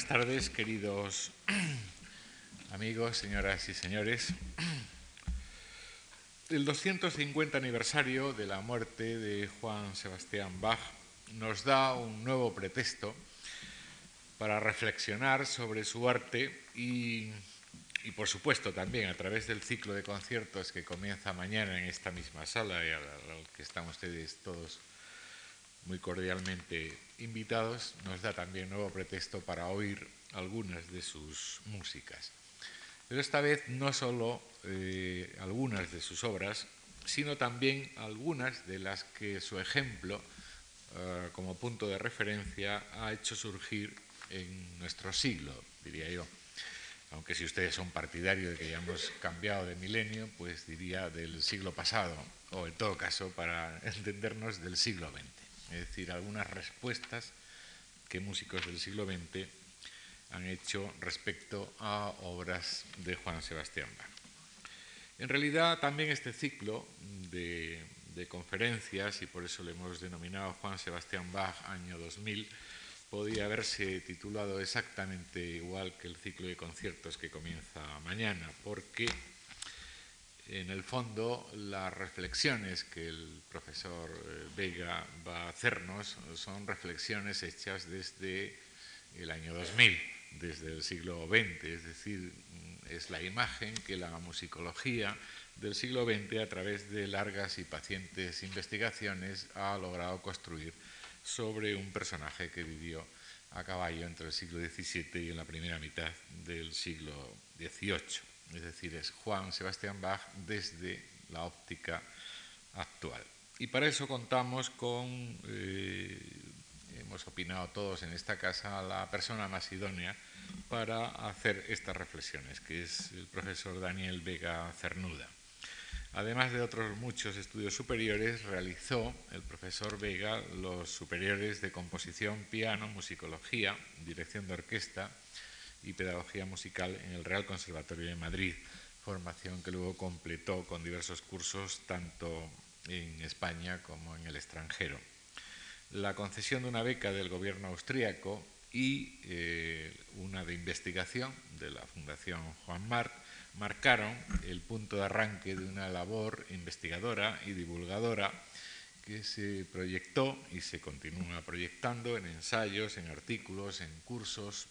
buenas tardes, queridos amigos, señoras y señores. El 250 aniversario de la muerte de Juan Sebastián Bach nos da un nuevo pretexto para reflexionar sobre su arte y, por supuesto también a través del ciclo de conciertos que comienza mañana en esta misma sala y al que están ustedes todos muy cordialmente invitados, nos da también nuevo pretexto para oír algunas de sus músicas. Pero esta vez no solo eh, algunas de sus obras, sino también algunas de las que su ejemplo, eh, como punto de referencia, ha hecho surgir en nuestro siglo, diría yo. Aunque si ustedes son partidarios de que ya hemos cambiado de milenio, pues diría del siglo pasado, o en todo caso, para entendernos, del siglo XX es decir, algunas respuestas que músicos del siglo XX han hecho respecto a obras de Juan Sebastián Bach. En realidad, también este ciclo de, conferencias, y por eso le hemos denominado Juan Sebastián Bach año 2000, podía haberse titulado exactamente igual que el ciclo de conciertos que comienza mañana, porque en el fondo, las reflexiones que el profesor eh, Vega va a hacernos son reflexiones hechas desde el año 2000, desde el siglo XX, es decir, es la imagen que la musicología del siglo XX, a través de largas y pacientes investigaciones, ha logrado construir sobre un personaje que vivió a caballo entre el siglo XVII y en la primera mitad del siglo XVIII es decir, es Juan Sebastián Bach desde la óptica actual. Y para eso contamos con, eh, hemos opinado todos en esta casa, la persona más idónea para hacer estas reflexiones, que es el profesor Daniel Vega Cernuda. Además de otros muchos estudios superiores, realizó el profesor Vega los superiores de composición, piano, musicología, dirección de orquesta, y Pedagogía Musical en el Real Conservatorio de Madrid, formación que luego completó con diversos cursos tanto en España como en el extranjero. La concesión de una beca del gobierno austríaco y eh, una de investigación de la Fundación Juan Marc marcaron el punto de arranque de una labor investigadora y divulgadora que se proyectó y se continúa proyectando en ensayos, en artículos, en cursos,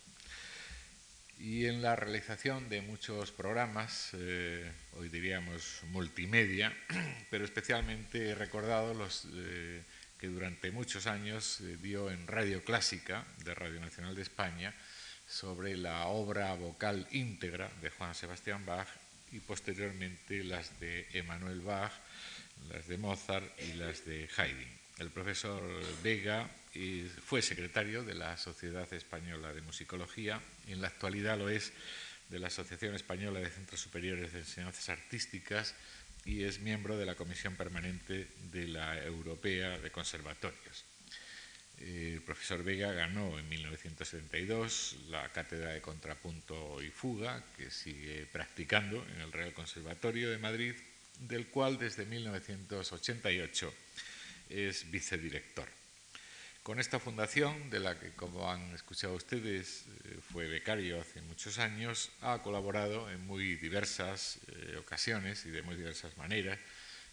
y en la realización de muchos programas, eh, hoy diríamos multimedia, pero especialmente he recordado los eh, que durante muchos años dio en Radio Clásica de Radio Nacional de España sobre la obra vocal íntegra de Juan Sebastián Bach y posteriormente las de Emanuel Bach, las de Mozart y las de Haydn. El profesor Vega fue secretario de la Sociedad Española de Musicología y en la actualidad lo es de la Asociación Española de Centros Superiores de Enseñanzas Artísticas y es miembro de la Comisión Permanente de la Europea de Conservatorios. El profesor Vega ganó en 1972 la cátedra de contrapunto y fuga, que sigue practicando en el Real Conservatorio de Madrid, del cual desde 1988 es vicedirector. Con esta fundación, de la que, como han escuchado ustedes, eh, fue becario hace muchos años, ha colaborado en muy diversas eh, ocasiones y de muy diversas maneras,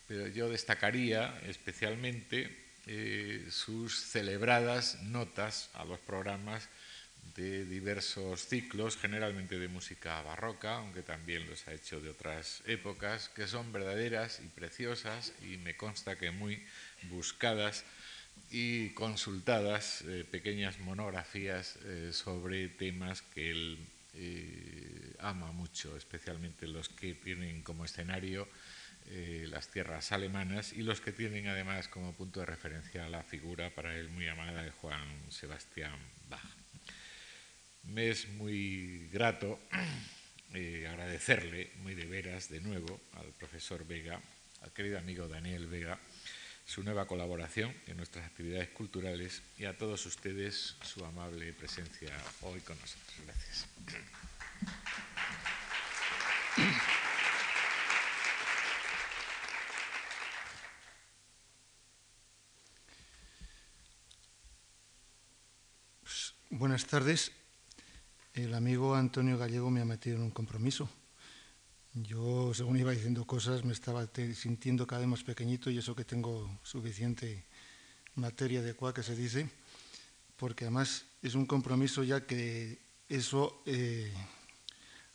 pero yo destacaría especialmente eh, sus celebradas notas a los programas de diversos ciclos, generalmente de música barroca, aunque también los ha hecho de otras épocas, que son verdaderas y preciosas y me consta que muy buscadas y consultadas eh, pequeñas monografías eh, sobre temas que él eh, ama mucho, especialmente los que tienen como escenario las tierras alemanas y los que tienen además como punto de referencia la figura para él muy amada de Juan Sebastián Bach. Me es muy grato agradecerle muy de veras de nuevo al profesor Vega, al querido amigo Daniel Vega, su nueva colaboración en nuestras actividades culturales y a todos ustedes su amable presencia hoy con nosotros. Gracias. Buenas tardes. El amigo Antonio Gallego me ha metido en un compromiso. Yo, según iba diciendo cosas, me estaba sintiendo cada vez más pequeñito y eso que tengo suficiente materia de cual que se dice, porque además es un compromiso ya que eso eh,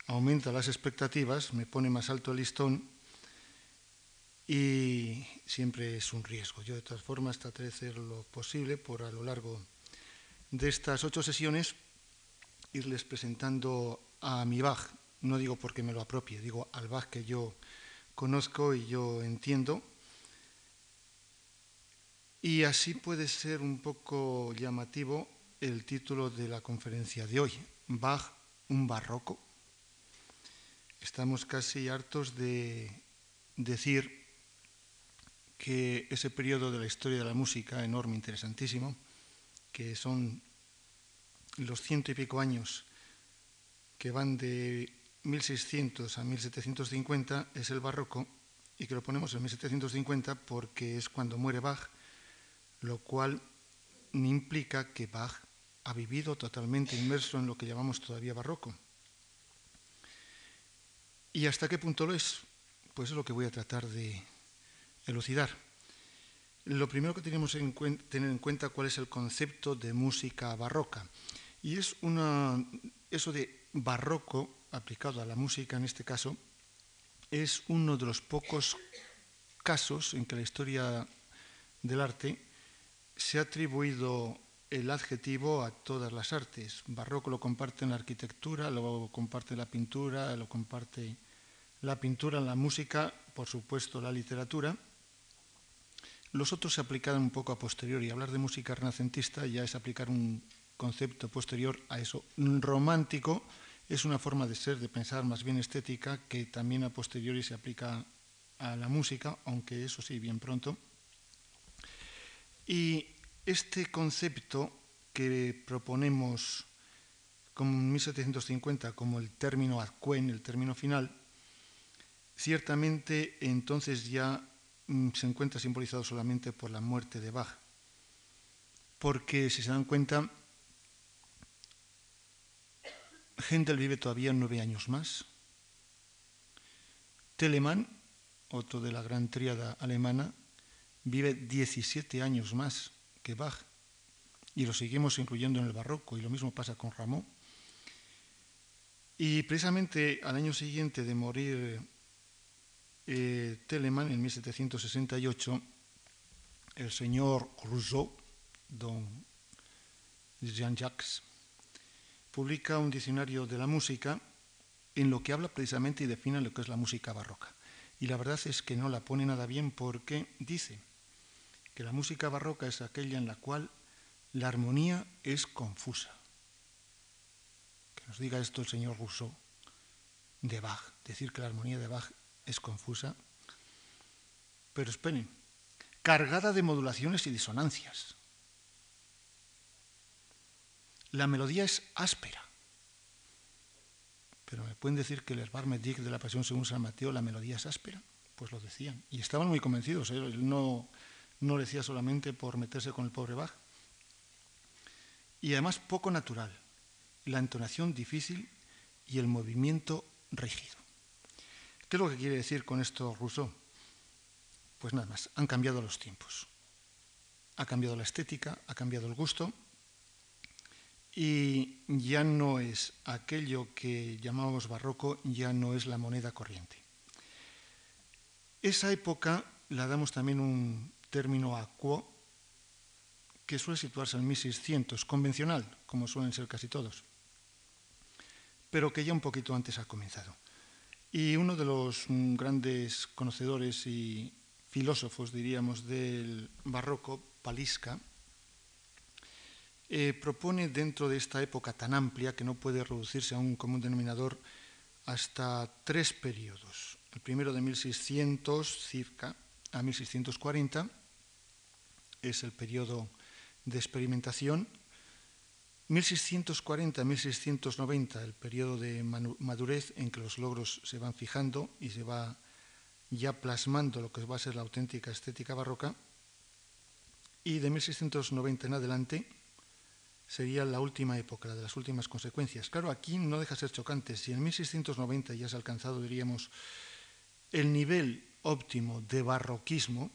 aumenta las expectativas, me pone más alto el listón y siempre es un riesgo. Yo de todas formas trataré de hacer lo posible por a lo largo de estas ocho sesiones irles presentando a mi Bach. No digo porque me lo apropie, digo al Bach que yo conozco y yo entiendo. Y así puede ser un poco llamativo el título de la conferencia de hoy, Bach, un barroco. Estamos casi hartos de decir que ese periodo de la historia de la música, enorme, interesantísimo, que son los ciento y pico años que van de 1600 a 1750 es el barroco y que lo ponemos en 1750 porque es cuando muere Bach, lo cual implica que Bach ha vivido totalmente inmerso en lo que llamamos todavía barroco. ¿Y hasta qué punto lo es? Pues es lo que voy a tratar de elucidar. Lo primero que tenemos que tener en cuenta cuál es el concepto de música barroca. Y es una, eso de barroco aplicado a la música en este caso, es uno de los pocos casos en que la historia del arte se ha atribuido el adjetivo a todas las artes. Barroco lo comparte en la arquitectura, lo comparte la pintura, lo comparte la pintura, la música, por supuesto la literatura. Los otros se aplican un poco a posteriori. Hablar de música renacentista ya es aplicar un concepto posterior a eso. Romántico es una forma de ser, de pensar más bien estética, que también a posteriori se aplica a la música, aunque eso sí, bien pronto. Y este concepto que proponemos como en 1750 como el término ad quen, el término final, ciertamente entonces ya mm, se encuentra simbolizado solamente por la muerte de Bach. Porque si se dan cuenta, Händel vive todavía nueve años más. Telemann, otro de la gran tríada alemana, vive 17 años más que Bach y lo seguimos incluyendo en el barroco y lo mismo pasa con Rameau. Y precisamente al año siguiente de morir eh, Telemann, en 1768, el señor Rousseau, don Jean-Jacques, publica un diccionario de la música en lo que habla precisamente y define lo que es la música barroca. Y la verdad es que no la pone nada bien porque dice que la música barroca es aquella en la cual la armonía es confusa. Que nos diga esto el señor Rousseau de Bach, decir que la armonía de Bach es confusa. Pero esperen, cargada de modulaciones y disonancias. La melodía es áspera. Pero me pueden decir que el Barmedic de la Pasión según San Mateo, la melodía es áspera. Pues lo decían. Y estaban muy convencidos. ¿eh? Él no, no lo decía solamente por meterse con el pobre Bach. Y además poco natural. La entonación difícil y el movimiento rígido. ¿Qué es lo que quiere decir con esto Rousseau? Pues nada más, han cambiado los tiempos. Ha cambiado la estética, ha cambiado el gusto y ya no es aquello que llamábamos barroco, ya no es la moneda corriente. Esa época la damos también un término acuo que suele situarse en 1600, convencional, como suelen ser casi todos, pero que ya un poquito antes ha comenzado. Y uno de los grandes conocedores y filósofos, diríamos, del barroco, Palisca, eh, propone dentro de esta época tan amplia que no puede reducirse a un común denominador hasta tres periodos. El primero de 1600 circa a 1640 es el periodo de experimentación. 1640-1690 el periodo de madurez en que los logros se van fijando y se va ya plasmando lo que va a ser la auténtica estética barroca. Y de 1690 en adelante sería la última época, la de las últimas consecuencias. Claro, aquí no deja de ser chocante. Si en 1690 ya se ha alcanzado, diríamos, el nivel óptimo de barroquismo,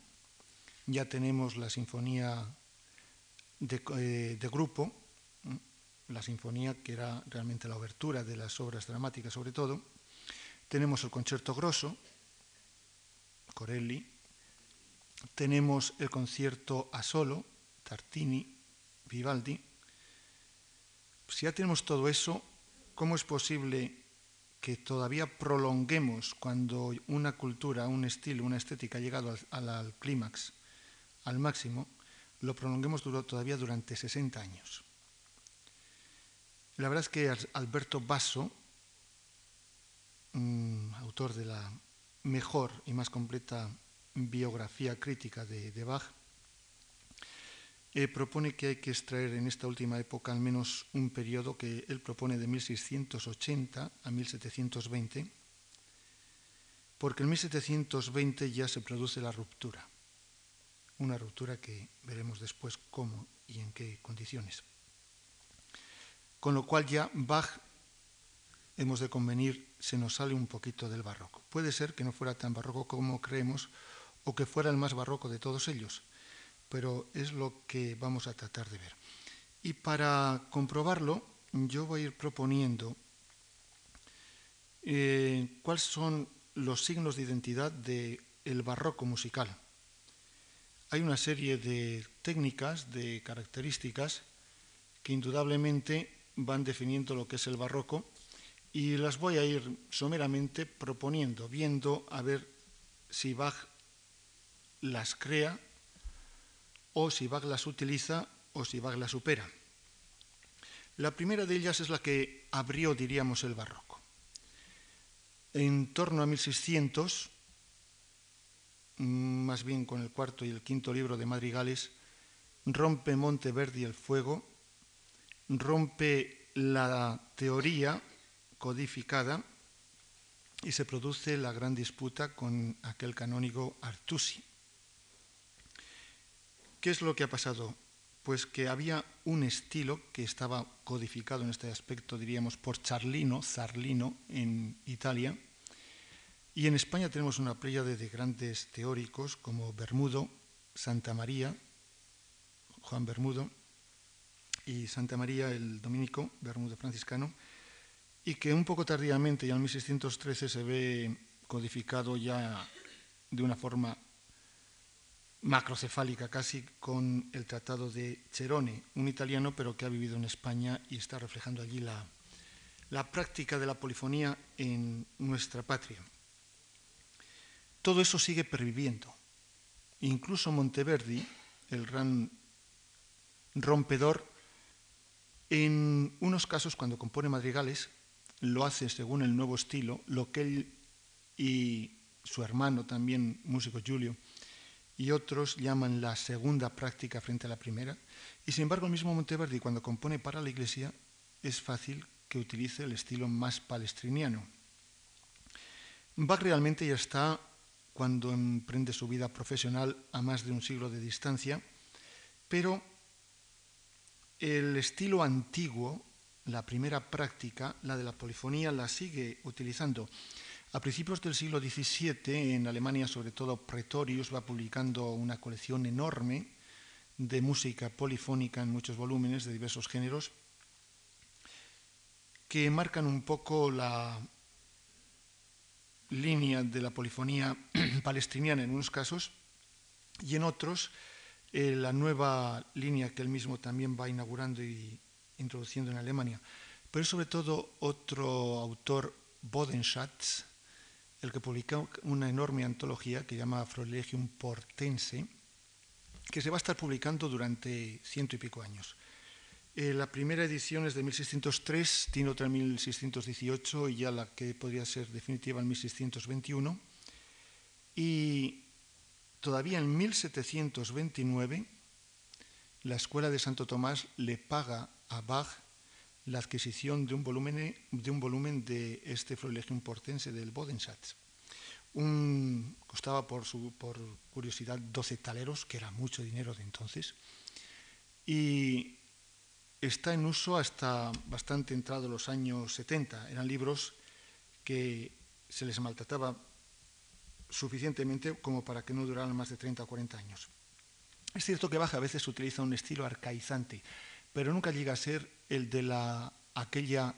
ya tenemos la sinfonía de, eh, de grupo, la sinfonía que era realmente la obertura de las obras dramáticas sobre todo, tenemos el concierto grosso, Corelli, tenemos el concierto a solo, Tartini, Vivaldi. Si ya tenemos todo eso, ¿cómo es posible que todavía prolonguemos cuando una cultura, un estilo, una estética ha llegado al, clímax, al máximo, lo prolonguemos todavía durante 60 años? La verdad es que Alberto Basso, autor de la mejor y más completa biografía crítica de, Bach, eh, propone que hay que extraer en esta última época al menos un periodo que él propone de 1680 a 1720, porque en 1720 ya se produce la ruptura, una ruptura que veremos después cómo y en qué condiciones. Con lo cual ya Bach, hemos de convenir, se nos sale un poquito del barroco. Puede ser que no fuera tan barroco como creemos o que fuera el más barroco de todos ellos, pero es lo que vamos a tratar de ver. Y para comprobarlo, yo voy a ir proponiendo eh, cuáles son los signos de identidad del barroco musical. Hay una serie de técnicas, de características, que indudablemente van definiendo lo que es el barroco y las voy a ir someramente proponiendo, viendo a ver si Bach las crea o si Bach las utiliza o si Bach las supera. La primera de ellas es la que abrió, diríamos, el barroco. En torno a 1600, más bien con el cuarto y el quinto libro de Madrigales, rompe Monteverdi el fuego rompe la teoría codificada y se produce la gran disputa con aquel canónigo Artusi. ¿Qué es lo que ha pasado? Pues que había un estilo que estaba codificado en este aspecto, diríamos, por Charlino, Zarlino, en Italia, y en España tenemos una playa de grandes teóricos como Bermudo, Santa María, Juan Bermudo, y Santa María el dominico, Bermudo franciscano, y que un poco tardíamente, ya en 1613, se ve codificado ya de una forma macrocefálica casi con el tratado de Cerone, un italiano pero que ha vivido en España y está reflejando allí la, la práctica de la polifonía en nuestra patria. Todo eso sigue perviviendo. Incluso Monteverdi, el gran rompedor, en unos casos, cuando compone madrigales, lo hace según el nuevo estilo, lo que él y su hermano también, músico Julio, y otros llaman la segunda práctica frente a la primera. Y sin embargo, el mismo Monteverdi, cuando compone para la iglesia, es fácil que utilice el estilo más palestriniano. Bach realmente ya está, cuando emprende su vida profesional, a más de un siglo de distancia, pero el estilo antiguo, la primera práctica, la de la polifonía, la sigue utilizando. A principios del siglo XVII, en Alemania, sobre todo Pretorius, va publicando una colección enorme de música polifónica en muchos volúmenes de diversos géneros, que marcan un poco la línea de la polifonía palestiniana en unos casos y en otros eh, la nueva línea que él mismo también va inaugurando y introduciendo en Alemania. Pero sobre todo otro autor, Bodenschatz, el que publicó una enorme antología que llama Afrolegium Portense, que se va a estar publicando durante ciento y pico años. Eh, la primera edición es de 1603, tiene otra en 1618 y ya la que podría ser definitiva en 1621. Y todavía en 1729 la Escuela de Santo Tomás le paga a Bach la adquisición de un volumen de, un volumen de este Florilegium Portense del Bodensatz. Un, costaba por, su, por curiosidad 12 taleros, que era mucho dinero de entonces, y está en uso hasta bastante entrado los años 70. Eran libros que se les maltrataba suficientemente como para que no duraran más de 30 o 40 años. Es cierto que Bach a veces utiliza un estilo arcaizante, pero nunca llega a ser el de la, aquella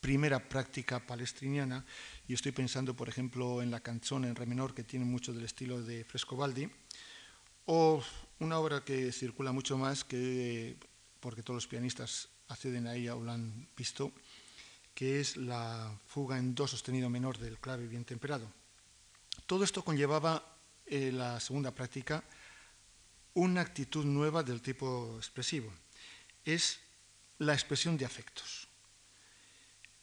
primera práctica palestriniana, y estoy pensando, por ejemplo, en la canzone en re menor, que tiene mucho del estilo de Frescobaldi, o una obra que circula mucho más, que, porque todos los pianistas acceden a ella o la han visto, que es la fuga en do sostenido menor del clave bien temperado. Todo esto conllevaba eh, la segunda práctica una actitud nueva del tipo expresivo. Es la expresión de afectos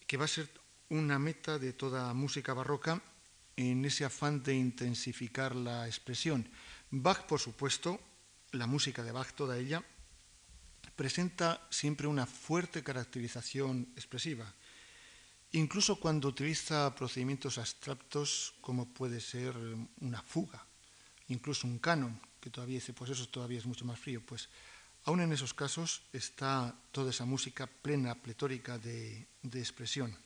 que va a ser una meta de toda música barroca en ese afán de intensificar la expresión. Bach, por supuesto, la música de Bach, toda ella, presenta siempre una fuerte caracterización expresiva, incluso cuando utiliza procedimientos abstractos como puede ser una fuga, incluso un canon, que todavía dice, pues eso todavía es mucho más frío, pues Aún en esos casos está toda esa música plena, pletórica de, expresión.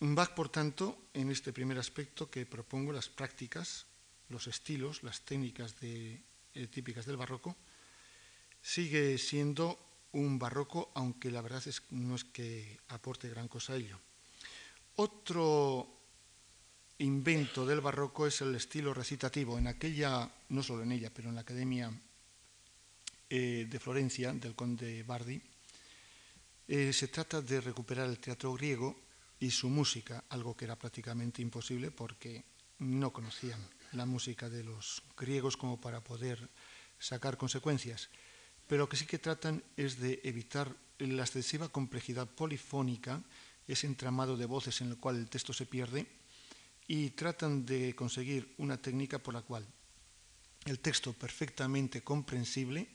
Bach, por tanto, en este primer aspecto que propongo, las prácticas, los estilos, las técnicas eh, típicas del barroco, sigue siendo un barroco, aunque la verdad es, no es que aporte gran cosa a ello. Otro invento del barroco es el estilo recitativo. En aquella, no solo en ella, pero en la Academia eh, de Florencia, del conde Bardi, eh, se trata de recuperar el teatro griego y su música, algo que era prácticamente imposible porque no conocían la música de los griegos como para poder sacar consecuencias. Pero lo que sí que tratan es de evitar la excesiva complejidad polifónica, ese entramado de voces en el cual el texto se pierde, y tratan de conseguir una técnica por la cual el texto perfectamente comprensible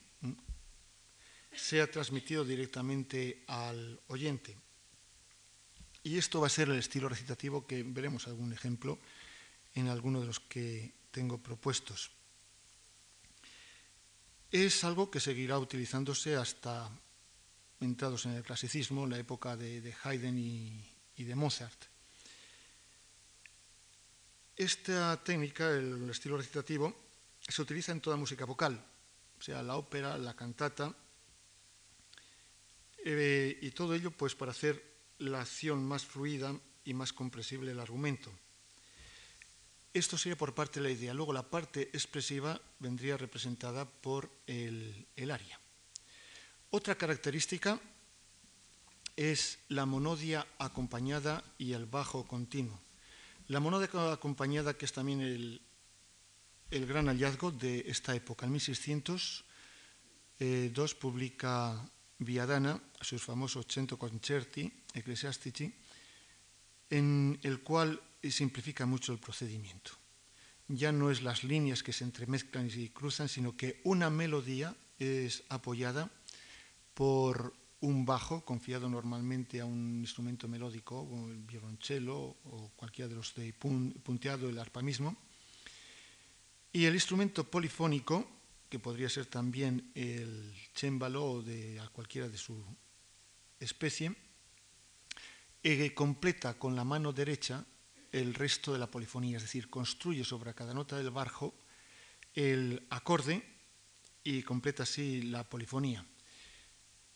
sea transmitido directamente al oyente. Y esto va a ser el estilo recitativo que veremos algún ejemplo en alguno de los que tengo propuestos. Es algo que seguirá utilizándose hasta entrados en el clasicismo, la época de, Haydn y, y, de Mozart. Esta técnica, el estilo recitativo, se utiliza en toda música vocal, sea, la ópera, la cantata, eh, y todo ello pues para hacer la acción más fluida y más comprensible el argumento. Esto sería por parte de la idea. Luego la parte expresiva vendría representada por el, el aria. Otra característica es la monodia acompañada y el bajo continuo. La monodia acompañada, que es también el, el gran hallazgo de esta época. En 1602 eh, publica Viadana sus famosos Cento Concerti Ecclesiastici, en el cual simplifica mucho el procedimiento. Ya no es las líneas que se entremezclan y cruzan, sino que una melodía es apoyada por un bajo confiado normalmente a un instrumento melódico, como el violonchelo o cualquiera de los de punteado, el arpa mismo, y el instrumento polifónico, que podría ser también el chémbalo de cualquiera de su especie, eh, completa con la mano derecha el resto de la polifonía, es decir, construye sobre cada nota del barjo el acorde y completa así la polifonía.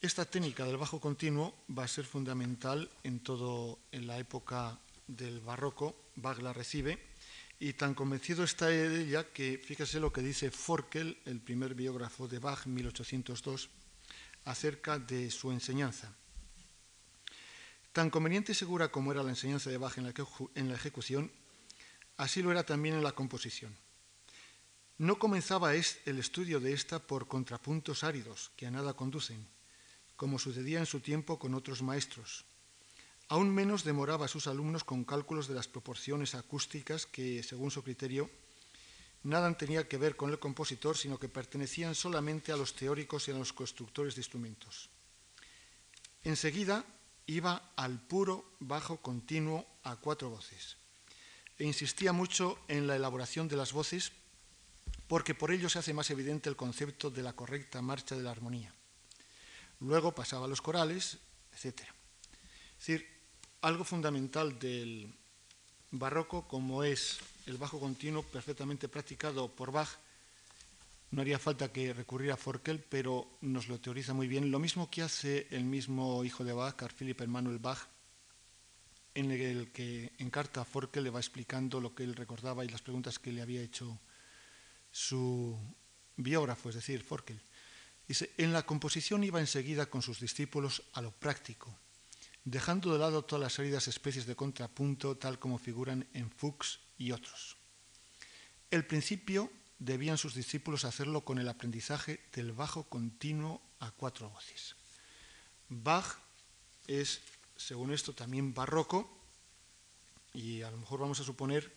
Esta técnica del bajo continuo va a ser fundamental en todo en la época del barroco. Bach la recibe y tan convencido está ella que fíjese lo que dice Forkel, el primer biógrafo de Bach, 1802, acerca de su enseñanza. Tan conveniente y segura como era la enseñanza de Bach en la, en la ejecución, así lo era también en la composición. No comenzaba el estudio de esta por contrapuntos áridos que a nada conducen, como sucedía en su tiempo con otros maestros, Aún menos demoraba a sus alumnos con cálculos de las proporciones acústicas que, según su criterio, nada tenía que ver con el compositor, sino que pertenecían solamente a los teóricos y a los constructores de instrumentos. Enseguida iba al puro bajo continuo a cuatro voces e insistía mucho en la elaboración de las voces porque por ello se hace más evidente el concepto de la correcta marcha de la armonía. Luego pasaba a los corales, etc. Es decir, algo fundamental del barroco, como es el bajo continuo perfectamente practicado por Bach, no haría falta que recurriera a Forkel, pero nos lo teoriza muy bien. Lo mismo que hace el mismo hijo de Bach, Carl Philipp Emanuel Bach, en el que en carta a Forkel le va explicando lo que él recordaba y las preguntas que le había hecho su biógrafo, es decir, Forkel. Dice, en la composición iba enseguida con sus discípulos a lo práctico, dejando de lado todas las salidas especies de contrapunto tal como figuran en Fuchs y otros. El principio debían sus discípulos hacerlo con el aprendizaje del bajo continuo a cuatro voces. Bach es, según esto, también barroco y a lo mejor vamos a suponer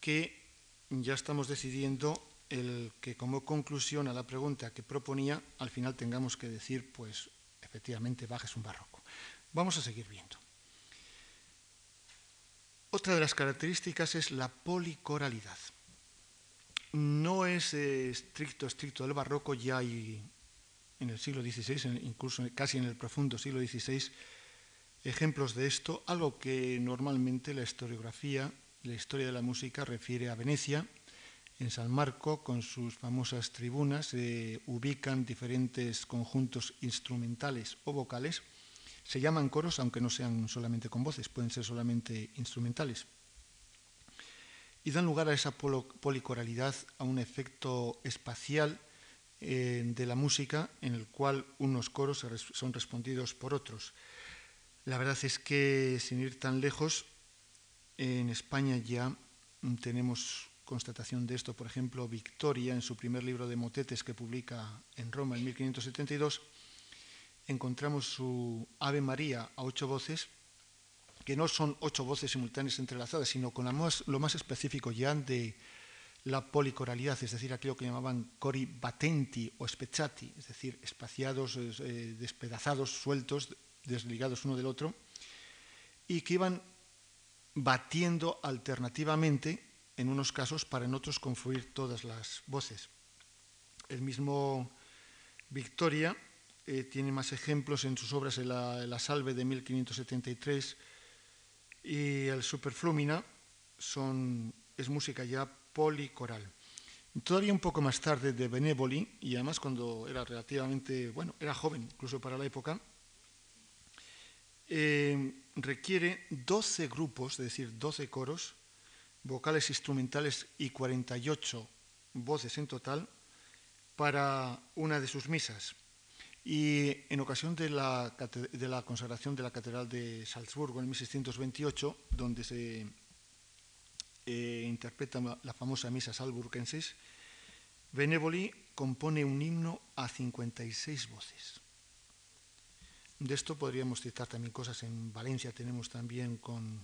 que ya estamos decidiendo el que como conclusión a la pregunta que proponía, al final tengamos que decir, pues efectivamente Bach es un barroco. Vamos a seguir viendo. Otra de las características es la policoralidad no es eh, estricto, estricto del barroco, ya hay en el siglo XVI, incluso casi en el profundo siglo XVI, ejemplos de esto, algo que normalmente la historiografía, la historia de la música refiere a Venecia. En San Marco, con sus famosas tribunas, se ubican diferentes conjuntos instrumentales o vocales. Se llaman coros, aunque no sean solamente con voces, pueden ser solamente instrumentales y dan lugar a esa policoralidad, a un efecto espacial eh, de la música en el cual unos coros son respondidos por otros. La verdad es que, sin ir tan lejos, en España ya tenemos constatación de esto. Por ejemplo, Victoria, en su primer libro de motetes que publica en Roma en 1572, encontramos su Ave María a ocho voces que no son ocho voces simultáneas entrelazadas, sino con lo más específico ya de la policoralidad, es decir, aquello que llamaban cori batenti o spezzati, es decir, espaciados, eh, despedazados, sueltos, desligados uno del otro, y que iban batiendo alternativamente en unos casos para en otros confluir todas las voces. El mismo Victoria eh, tiene más ejemplos en sus obras la, la Salve de 1573, y el Superflumina son, es música ya policoral. Todavía un poco más tarde de Benevoli, y además cuando era relativamente, bueno, era joven incluso para la época, eh, requiere 12 grupos, es decir, 12 coros, vocales instrumentales y 48 voces en total para una de sus misas. Y en ocasión de la, consagración de la Catedral de Salzburgo en 1628, donde se eh, interpreta la famosa misa salburgensis, Benevoli compone un himno a 56 voces. De esto podríamos citar también cosas. En Valencia tenemos también con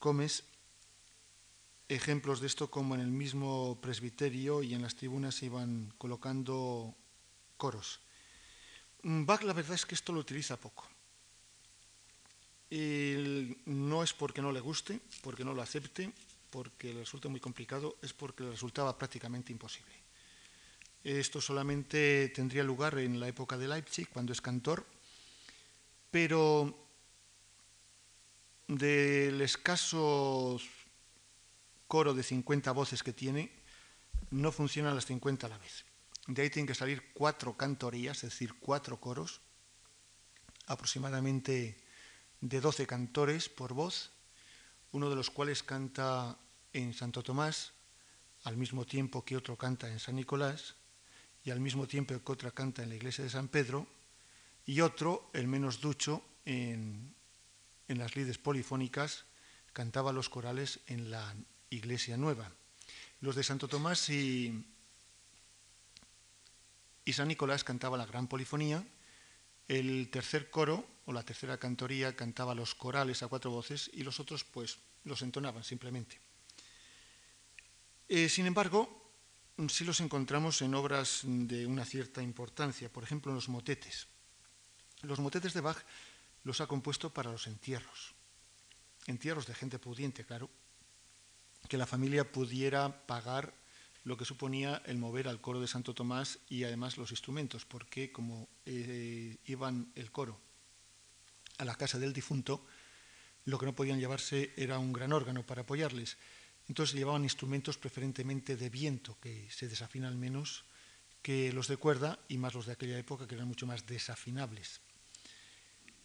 Comes ejemplos de esto como en el mismo presbiterio y en las tribunas se iban colocando coros. Mm, Bach la verdad es que esto lo utiliza poco. no es porque no le guste, porque no lo acepte, porque le resulta muy complicado, es porque le resultaba prácticamente imposible. Esto solamente tendría lugar en la época de Leipzig, cuando es cantor, pero del escaso coro de 50 voces que tiene, no funcionan las 50 a la vez. De ahí tienen que salir cuatro cantorías, es decir, cuatro coros, aproximadamente de doce cantores por voz, uno de los cuales canta en Santo Tomás, al mismo tiempo que otro canta en San Nicolás, y al mismo tiempo que otra canta en la iglesia de San Pedro, y otro, el menos ducho, en, en las lides polifónicas, cantaba los corales en la iglesia nueva. Los de Santo Tomás y y San Nicolás cantaba la gran polifonía, el tercer coro o la tercera cantoría cantaba los corales a cuatro voces y los otros pues los entonaban simplemente. Eh, sin embargo, sí los encontramos en obras de una cierta importancia, por ejemplo en los motetes. Los motetes de Bach los ha compuesto para los entierros, entierros de gente pudiente, claro, que la familia pudiera pagar lo que suponía el mover al coro de Santo Tomás y además los instrumentos, porque como eh, iban el coro a la casa del difunto, lo que no podían llevarse era un gran órgano para apoyarles. Entonces llevaban instrumentos preferentemente de viento, que se desafinan menos que los de cuerda y más los de aquella época, que eran mucho más desafinables.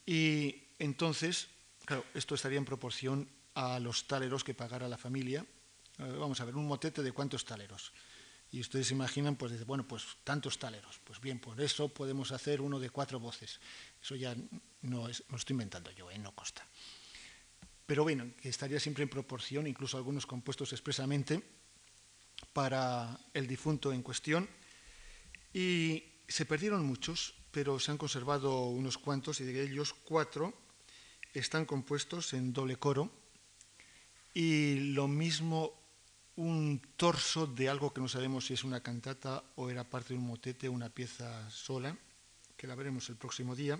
Y entonces, claro, esto estaría en proporción a los taleros que pagara la familia. Eh, vamos a ver, un motete de cuántos taleros. Y ustedes se imaginan, pues, dice, bueno, pues tantos taleros. Pues bien, por eso podemos hacer uno de cuatro voces. Eso ya no es, lo estoy inventando yo, ¿eh? no consta pero bueno, estaría siempre en proporción, incluso algunos compuestos expresamente para el difunto en cuestión. Y se perdieron muchos, pero se han conservado unos cuantos, y de ellos cuatro están compuestos en doble coro, y lo mismo un torso de algo que no sabemos si es una cantata o era parte de un motete, una pieza sola, que la veremos el próximo día.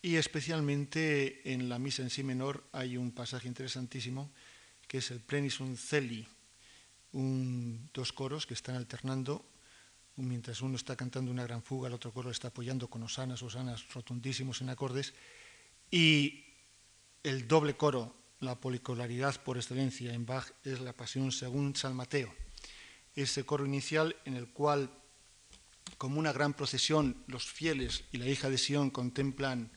Y especialmente en la misa en sí menor hay un pasaje interesantísimo que es el Plenison Celi, dos coros que están alternando, mientras uno está cantando una gran fuga, el otro coro está apoyando con osanas, osanas rotundísimos en acordes, y el doble coro, la policolaridad por excelencia en Bach, es la pasión según San Mateo. Ese coro inicial en el cual, como una gran procesión, los fieles y la hija de Sión contemplan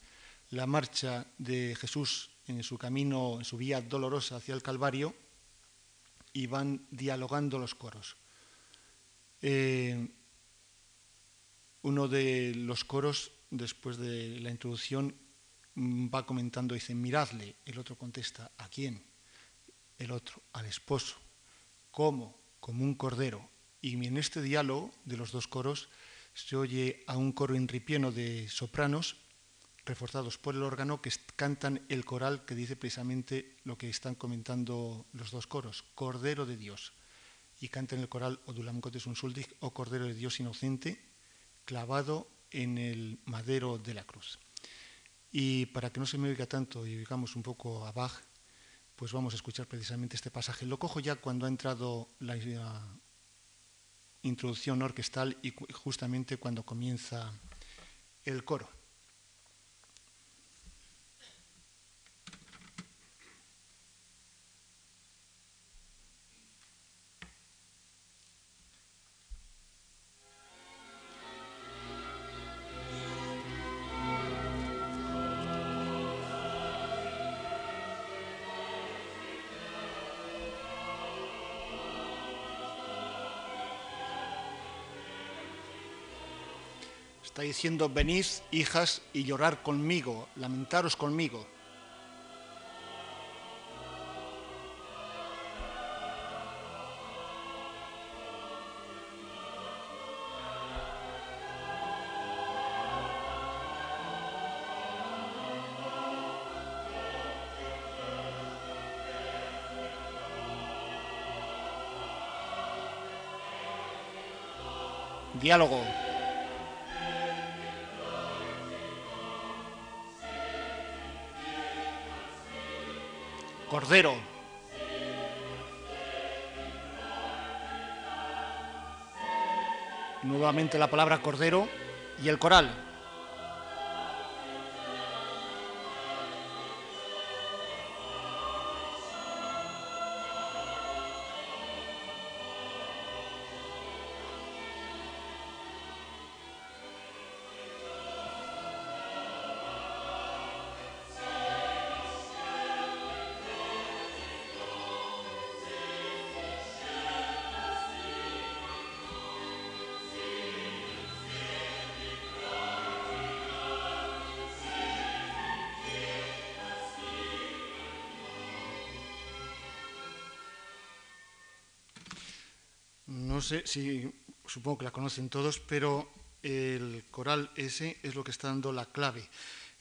la marcha de Jesús en su camino, en su vía dolorosa hacia el Calvario, y van dialogando los coros. Eh, uno de los coros, después de la introducción, va comentando, dice, miradle, el otro contesta, ¿a quién? El otro, al esposo. ¿Cómo? Como un cordero. Y en este diálogo de los dos coros se oye a un coro enripieno de sopranos reforzados por el órgano, que cantan el coral que dice precisamente lo que están comentando los dos coros, Cordero de Dios. Y cantan el coral Odulam Gotes un Suldig, o Cordero de Dios inocente, clavado en el madero de la cruz. Y para que no se me oiga tanto y digamos un poco a Bach, pues vamos a escuchar precisamente este pasaje. Lo cojo ya cuando ha entrado la introducción orquestal y justamente cuando comienza el coro. Está diciendo, venid, hijas, y llorar conmigo, lamentaros conmigo. Diálogo. Cordero. Nuevamente la palabra cordero y el coral. Sé si, supongo que la conocen todos, pero el coral ese es lo que está dando la clave.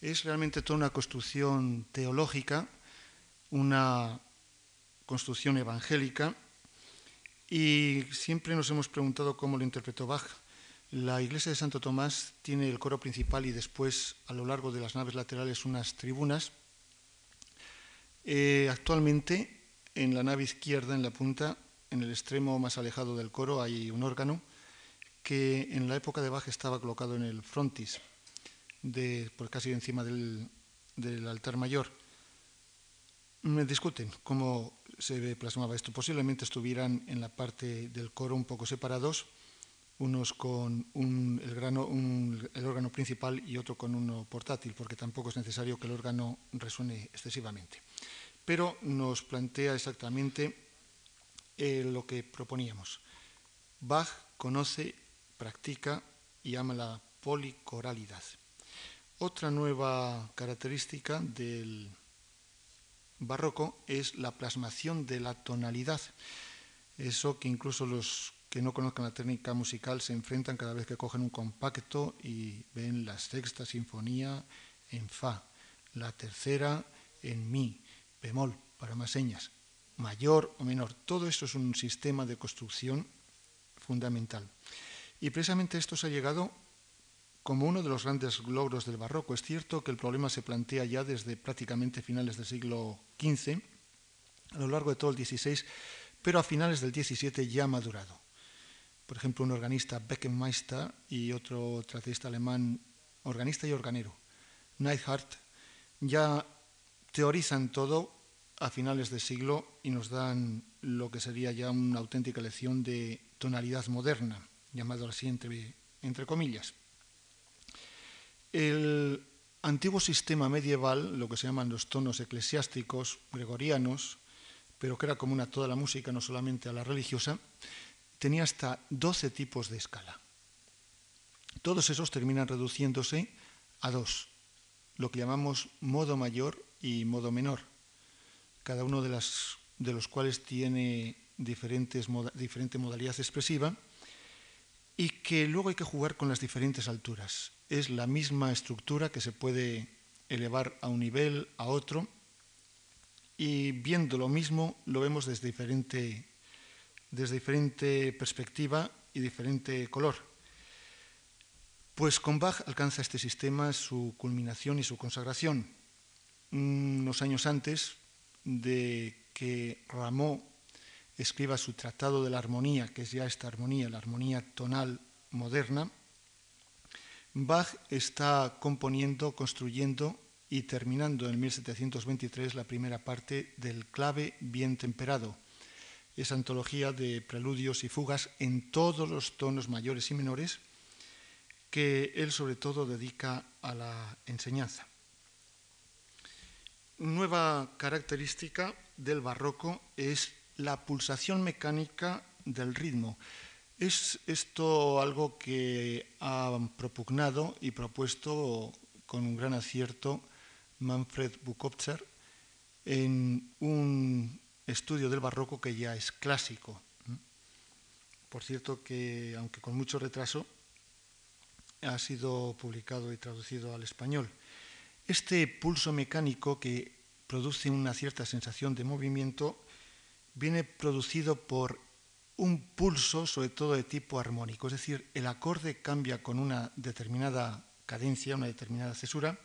Es realmente toda una construcción teológica, una construcción evangélica, y siempre nos hemos preguntado cómo lo interpretó Bach. La iglesia de Santo Tomás tiene el coro principal y después, a lo largo de las naves laterales, unas tribunas. Eh, actualmente, en la nave izquierda, en la punta, en el extremo más alejado del coro, hay un órgano que en la época de Bach estaba colocado en el frontis, por casi encima del, del altar mayor. Me discuten cómo se plasmaba esto. Posiblemente estuvieran en la parte del coro un poco separados, unos con el, grano, el órgano principal y otro con uno portátil, porque tampoco es necesario que el órgano resuene excesivamente. Pero nos plantea exactamente eh, lo que proponíamos. Bach conoce, practica y ama la policoralidad. Otra nueva característica del barroco es la plasmación de la tonalidad. Eso que incluso los que no conozcan la técnica musical se enfrentan cada vez que cogen un compacto y ven la sexta sinfonía en fa, la tercera en mi, bemol, para más señas, mayor o menor. Todo esto es un sistema de construcción fundamental. Y precisamente esto se ha llegado como uno de los grandes logros del barroco. Es cierto que el problema se plantea ya desde prácticamente finales del siglo XV, a lo largo de todo el XVI, pero a finales del XVII ya ha madurado. Por ejemplo, un organista Beckenmeister y otro tratadista alemán, organista y organero, Neidhardt, ya teorizan todo a finales del siglo y nos dan lo que sería ya una auténtica lección de tonalidad moderna, llamado así entre, entre comillas. El antiguo sistema medieval, lo que se llaman los tonos eclesiásticos gregorianos, pero que era común a toda la música, no solamente a la religiosa, tenía hasta 12 tipos de escala. Todos esos terminan reduciéndose a dos, lo que llamamos modo mayor y modo menor, cada uno de, los cuales tiene diferentes, diferente modalidad expresiva y que luego hay que jugar con las diferentes alturas. Es la misma estructura que se puede elevar a un nivel, a otro, y viendo lo mismo lo vemos desde diferente, desde diferente perspectiva y diferente color. Pues con Bach alcanza este sistema su culminación y su consagración. Unos años antes de que Rameau escriba su Tratado de la Armonía, que es ya esta armonía, la armonía tonal moderna, Bach está componiendo, construyendo y terminando en 1723 la primera parte del clave bien temperado, esa antología de preludios y fugas en todos los tonos mayores y menores que él sobre todo dedica a la enseñanza. Nueva característica del barroco es la pulsación mecánica del ritmo. Es esto algo que ha propugnado y propuesto con un gran acierto Manfred Bukowzer en un estudio del barroco que ya es clásico. Por cierto que, aunque con mucho retraso, ha sido publicado y traducido al español. Este pulso mecánico que produce una cierta sensación de movimiento viene producido por un pulso, sobre todo de tipo armónico, es decir, el acorde cambia con una determinada cadencia, una determinada cesura,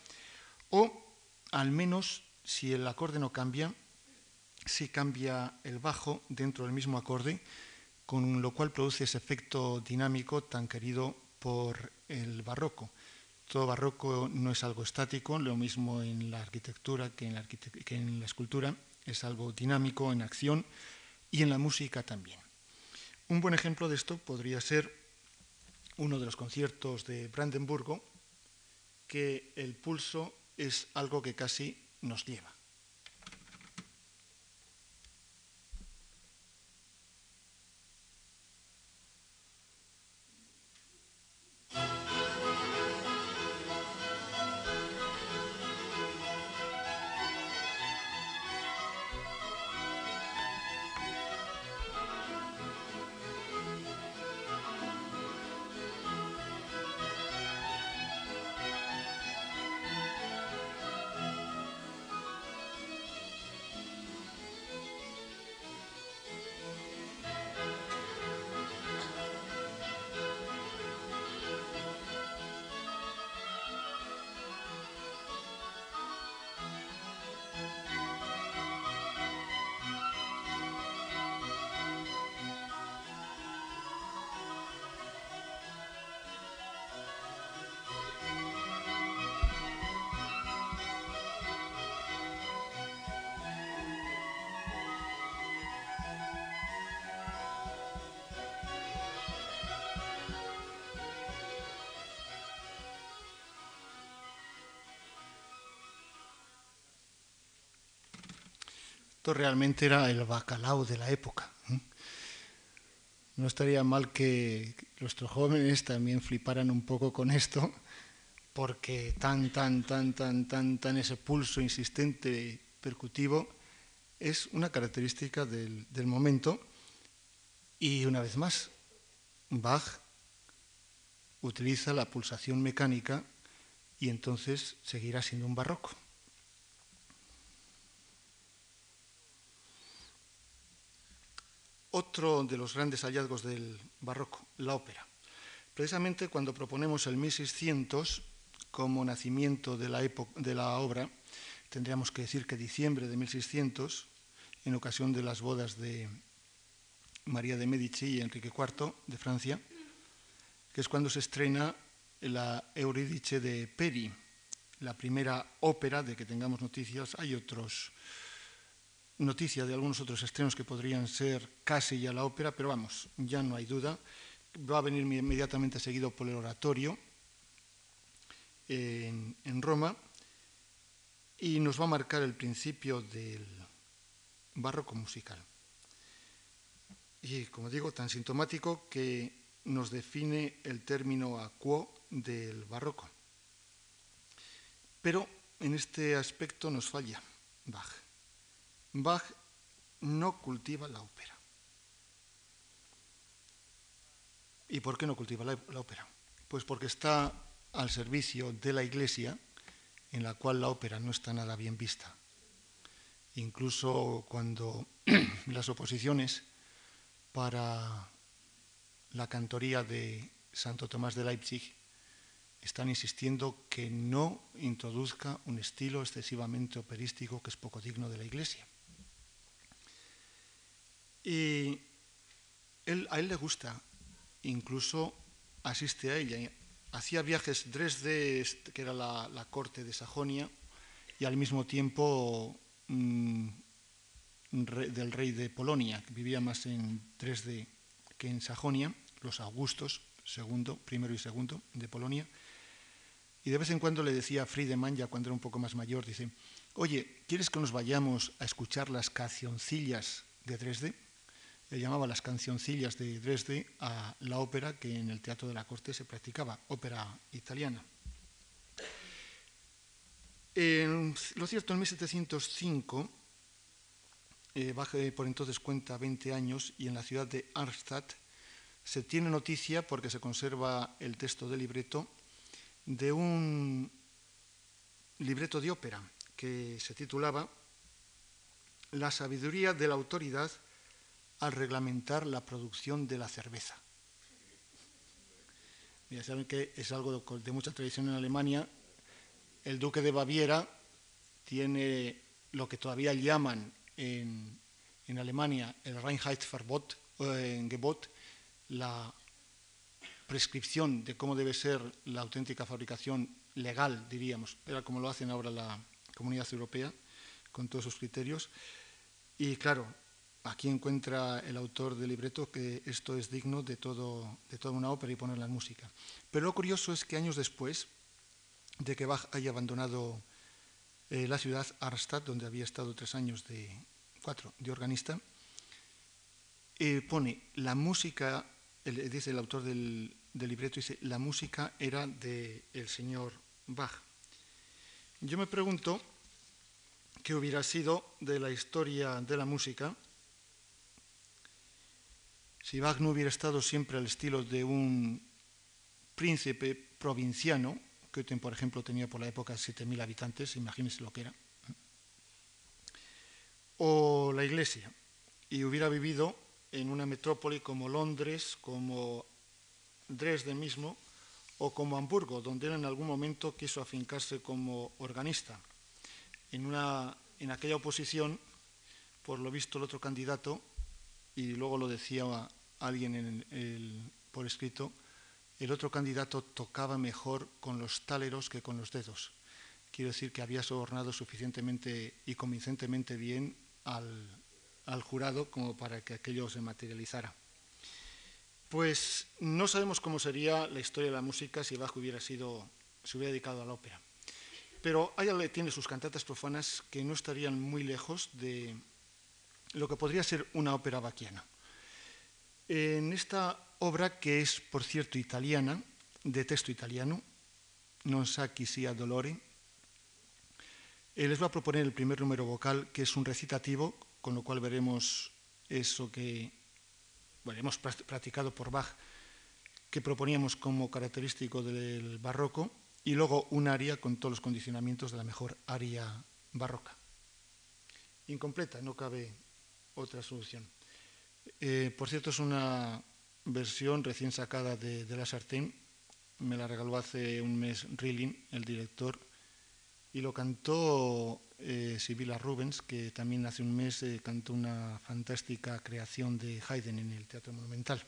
o al menos si el acorde no cambia, si cambia el bajo dentro del mismo acorde, con lo cual produce ese efecto dinámico tan querido por el barroco. Todo barroco no es algo estático, lo mismo en la arquitectura que en la, que en la escultura es algo dinámico en acción y en la música también. Un buen ejemplo de esto podría ser uno de los conciertos de Brandenburgo, que el pulso es algo que casi nos lleva. Esto realmente era el bacalao de la época. ¿eh? No estaría mal que nuestros jóvenes también fliparan un poco con esto, porque tan, tan, tan, tan, tan, tan ese pulso insistente, percutivo, es una característica del, del momento. Y una vez más, Bach utiliza la pulsación mecánica y entonces seguirá siendo un barroco. Otro de los grandes hallazgos del barroco, la ópera. Precisamente cuando proponemos el 1600 como nacimiento de la, obra, tendríamos que decir que diciembre de 1600, en ocasión de las bodas de María de Medici y Enrique IV de Francia, que es cuando se estrena la Euridice de Peri, la primera ópera de que tengamos noticias. Hay otros noticias de algunos otros estrenos que podrían ser casi ya la ópera, pero vamos, ya no hay duda. Va a venir inmediatamente seguido por el oratorio en, Roma y nos va a marcar el principio del barroco musical. Y como digo, tan sintomático que nos define el término aquo del barroco. Pero en este aspecto nos falla Bach. Bach no cultiva la ópera. ¿Y por qué no cultiva la, ópera? Pues porque está al servicio de la Iglesia, en la cual la ópera no está nada bien vista. Incluso cuando las oposiciones para la cantoría de Santo Tomás de Leipzig están insistiendo que no introduzca un estilo excesivamente operístico que es poco digno de la Iglesia. Y él, a él le gusta, incluso asiste a ella. Hacía viajes Dresde, que era la, corte de Sajonia, y al mismo tiempo re, del rey de Polonia, que vivía más en Dresde que en Sajonia los Augustos, segundo, primero y segundo de Polonia. Y de vez en cuando le decía a Friedemann, ya cuando era un poco más mayor, dice, oye, ¿quieres que nos vayamos a escuchar las cancioncillas de Dresde? Le llamaba las cancioncillas de Dresde a la ópera que en el Teatro de la Corte se practicaba, ópera italiana. Lo cierto, en 1705, eh, Baje por entonces cuenta 20 años y en la ciudad de Arnstadt se tiene noticia, porque se conserva el texto del libreto, de un libreto de ópera que se titulaba La sabiduría de la autoridad al reglamentar la producción de la cerveza. Ya saben que es algo de mucha tradición en Alemania. El duque de Baviera tiene lo que todavía llaman en, en Alemania el Reinheitsverbot, eh, Gebot, la prescripción de cómo debe ser la auténtica fabricación legal, diríamos, era como lo hacen ahora la Comunidad Europea, con todos sus criterios. Y claro, aquí encuentra el autor del libreto que esto es digno de, todo, toda una ópera y ponerla en música. Pero lo curioso es que años después de que Bach haya abandonado eh, la ciudad, Arstadt, donde había estado tres años de, cuatro, de organista, eh, pone la música dice el autor del, libreto, dice, la música era del el señor Bach. Yo me pregunto qué hubiera sido de la historia de la música si no hubiera estado siempre al estilo de un príncipe provinciano, que por ejemplo tenía por la época 7.000 habitantes, imagínense lo que era, o la iglesia, y hubiera vivido en una metrópoli como Londres, como Dresde mismo, o como Hamburgo, donde él en algún momento quiso afincarse como organista. En aquella oposición, por lo visto, el otro candidato, y luego lo decía alguien por escrito, el otro candidato tocaba mejor con los táleros que con los dedos. Quiero decir que había sobornado suficientemente y convincentemente bien al, jurado como para que aquello se materializara. Pues no sabemos cómo sería la historia de la música si Bach hubiera sido, se hubiera dedicado a la ópera. Pero ella tiene sus cantatas profanas que no estarían muy lejos de lo que podría ser una ópera baquiana. En esta obra, que es, por cierto, italiana, de texto italiano, Non sa chi sia dolore, les va a proponer el primer número vocal, que es un recitativo, con lo cual veremos eso que hemos practicado por Bach, que proponíamos como característico del barroco, y luego un aria con todos los condicionamientos de la mejor aria barroca. Incompleta, no cabe otra solución. Eh, por cierto, es una versión recién sacada de, la sartén. Me la regaló hace un mes Rilling, el director, y lo cantó eh, Sibila Rubens, que también hace un mes eh, cantó una fantástica creación de Haydn en el Teatro Monumental.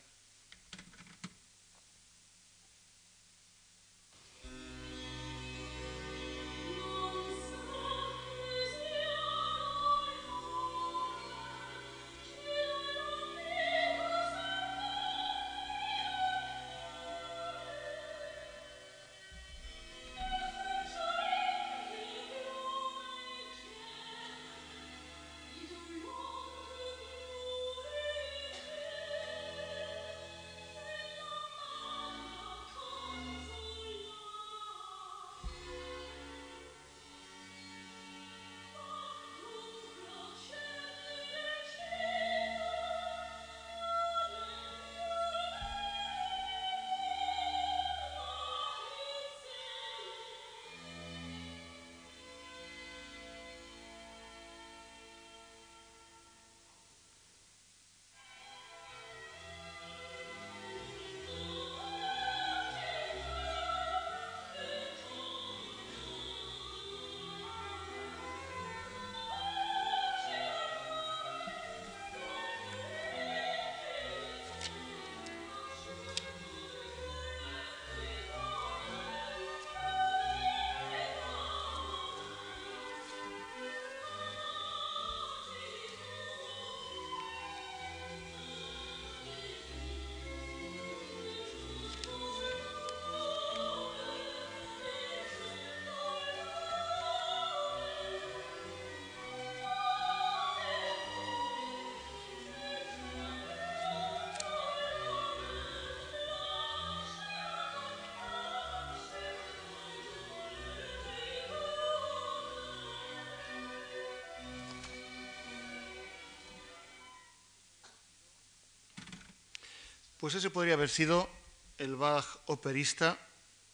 Pues ese podría haber sido el Bach operista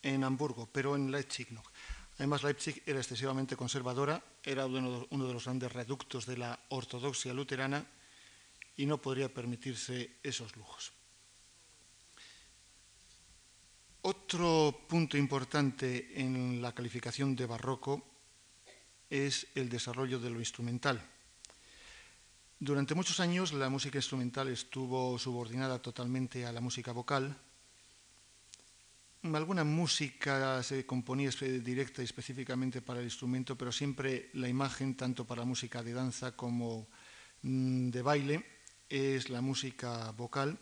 en Hamburgo, pero en Leipzig no. Además, Leipzig era excesivamente conservadora, era uno de los grandes reductos de la ortodoxia luterana y no podría permitirse esos lujos. Otro punto importante en la calificación de barroco es el desarrollo de lo instrumental. Durante muchos años la música instrumental estuvo subordinada totalmente a la música vocal. Alguna música se componía directa y específicamente para el instrumento, pero siempre la imagen, tanto para música de danza como mm, de baile, es la música vocal.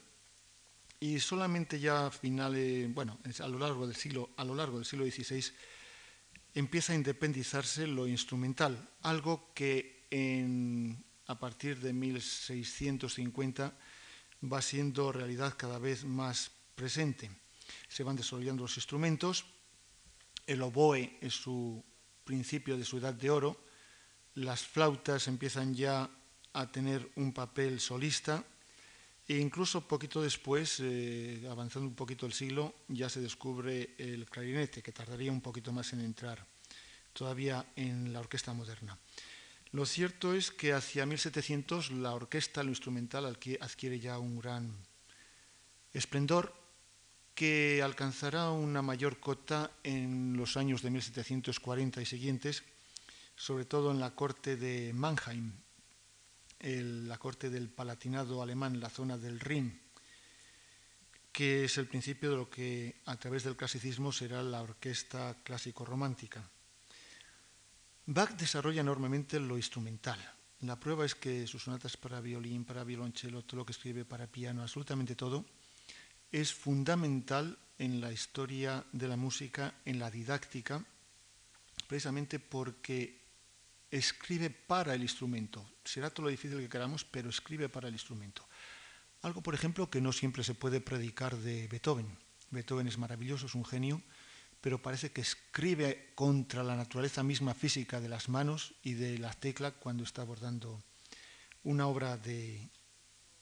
Y solamente ya a finales, bueno, a lo largo del siglo, a lo largo del siglo XVI, empieza a independizarse lo instrumental, algo que en a partir de 1650 va siendo realidad cada vez más presente. Se van desarrollando los instrumentos, el oboe es su principio de su edad de oro, las flautas empiezan ya a tener un papel solista e incluso poquito después, eh, avanzando un poquito el siglo, ya se descubre el clarinete, que tardaría un poquito más en entrar todavía en la orquesta moderna. Lo cierto es que hacia 1700 la orquesta, lo instrumental, adquiere ya un gran esplendor que alcanzará una mayor cota en los años de 1740 y siguientes, sobre todo en la corte de Mannheim, la corte del Palatinado alemán, la zona del Rin, que es el principio de lo que a través del clasicismo será la orquesta clásico-romántica. Bach desarrolla enormemente lo instrumental. La prueba es que sus sonatas para violín, para violonchelo, todo lo que escribe para piano, absolutamente todo, es fundamental en la historia de la música, en la didáctica, precisamente porque escribe para el instrumento. Será todo lo difícil que queramos, pero escribe para el instrumento. Algo, por ejemplo, que no siempre se puede predicar de Beethoven. Beethoven es maravilloso, es un genio, pero parece que escribe contra la naturaleza misma física de las manos y de la tecla cuando está abordando una obra de,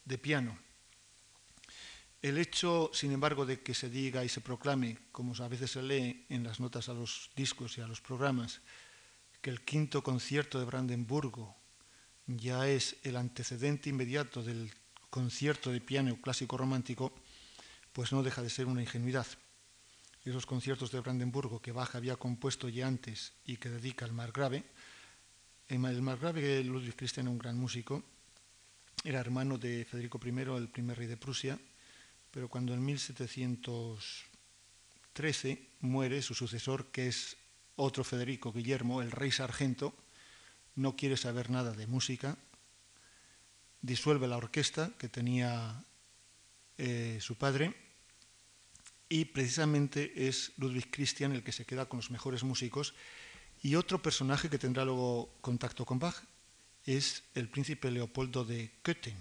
de piano. El hecho, sin embargo, de que se diga y se proclame, como a veces se lee en las notas a los discos y a los programas, que el quinto concierto de Brandenburgo ya es el antecedente inmediato del concierto de piano clásico romántico, pues no deja de ser una ingenuidad. Esos conciertos de Brandenburgo que Bach había compuesto ya antes y que dedica al margrave, el margrave Ludwig Christian, un gran músico, era hermano de Federico I, el primer rey de Prusia, pero cuando en 1713 muere su sucesor, que es otro Federico Guillermo, el rey sargento, no quiere saber nada de música, disuelve la orquesta que tenía eh, su padre y precisamente es Ludwig Christian el que se queda con los mejores músicos y otro personaje que tendrá luego contacto con Bach es el príncipe Leopoldo de Köthen.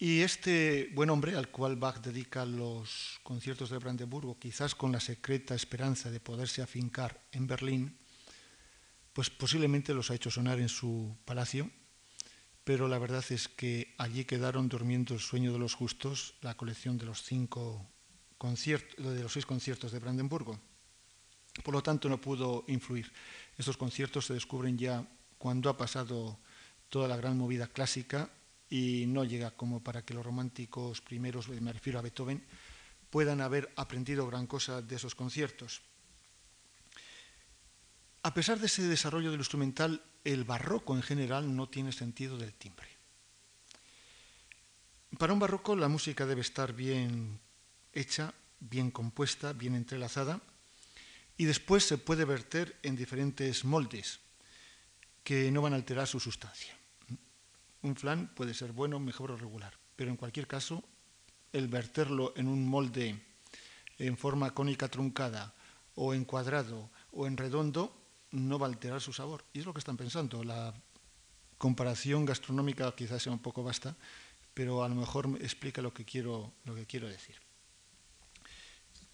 Y este buen hombre, al cual Bach dedica los conciertos de Brandeburgo, quizás con la secreta esperanza de poderse afincar en Berlín, pues posiblemente los ha hecho sonar en su palacio, pero la verdad es que allí quedaron durmiendo el sueño de los justos la colección de los cinco conciertos, de los seis conciertos de Brandenburgo. Por lo tanto, no pudo influir. Estos conciertos se descubren ya cuando ha pasado toda la gran movida clásica y no llega como para que los románticos primeros, me refiero a Beethoven, puedan haber aprendido gran cosa de esos conciertos. A pesar de ese desarrollo del instrumental, el barroco en general no tiene sentido del timbre. Para un barroco la música debe estar bien hecha, bien compuesta, bien entrelazada, y después se puede verter en diferentes moldes que no van a alterar su sustancia. Un flan puede ser bueno, mejor o regular, pero en cualquier caso, el verterlo en un molde en forma cónica truncada o en cuadrado o en redondo no va a alterar su sabor. Y es lo que están pensando. La comparación gastronómica quizás sea un poco vasta, pero a lo mejor explica lo que quiero, lo que quiero decir.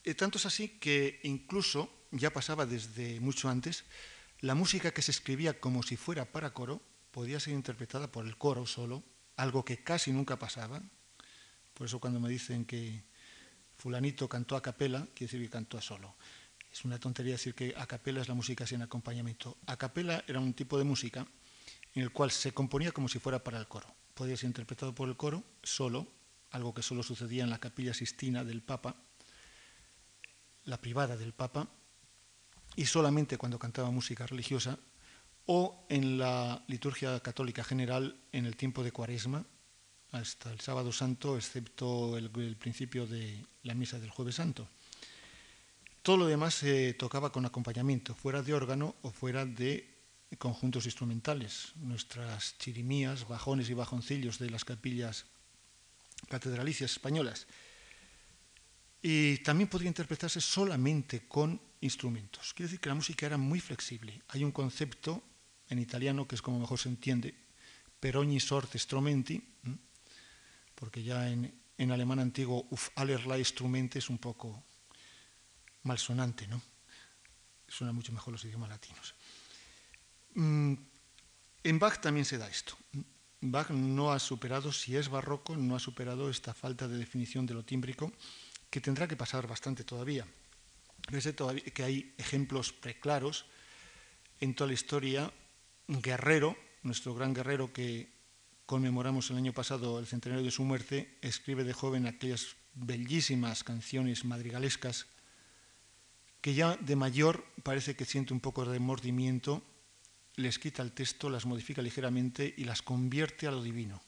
Eh, tanto es así que incluso ya pasaba desde mucho antes, la música que se escribía como si fuera para coro podía ser interpretada por el coro solo, algo que casi nunca pasaba. Por eso cuando me dicen que fulanito cantó a capela, quiere decir que cantó a solo. Es una tontería decir que a capela es la música sin acompañamiento. A capela era un tipo de música en el cual se componía como si fuera para el coro. Podía ser interpretado por el coro solo, algo que solo sucedía en la capilla sistina del Papa, la privada del Papa, y solamente cuando cantaba música religiosa o en la liturgia católica general en el tiempo de Cuaresma, hasta el sábado santo, excepto el, principio de la misa del jueves santo. Todo lo demás se tocaba con acompañamiento, fuera de órgano o fuera de conjuntos instrumentales. Nuestras chirimías, bajones y bajoncillos de las capillas catedralicias españolas. Y también podría interpretarse solamente con instrumentos. Quiere decir que la música era muy flexible. Hay un concepto en italiano, que es como mejor se entiende, per ogni sorte strumenti, porque ya en, alemán antiguo uf allerlei instrumente es un poco malsonante, ¿no? Suena mucho mejor los idiomas latinos. Mm, en Bach también se da esto. Bach no ha superado, si es barroco, no ha superado esta falta de definición de lo tímbrico, que tendrá que pasar bastante todavía. Fíjese todavía que hay ejemplos preclaros en toda la historia Guerrero, nuestro gran guerrero que conmemoramos el año pasado el centenario de su muerte, escribe de joven aquellas bellísimas canciones madrigalescas que ya de mayor parece que siente un poco de remordimiento, les quita el texto, las modifica ligeramente y las convierte a lo divino.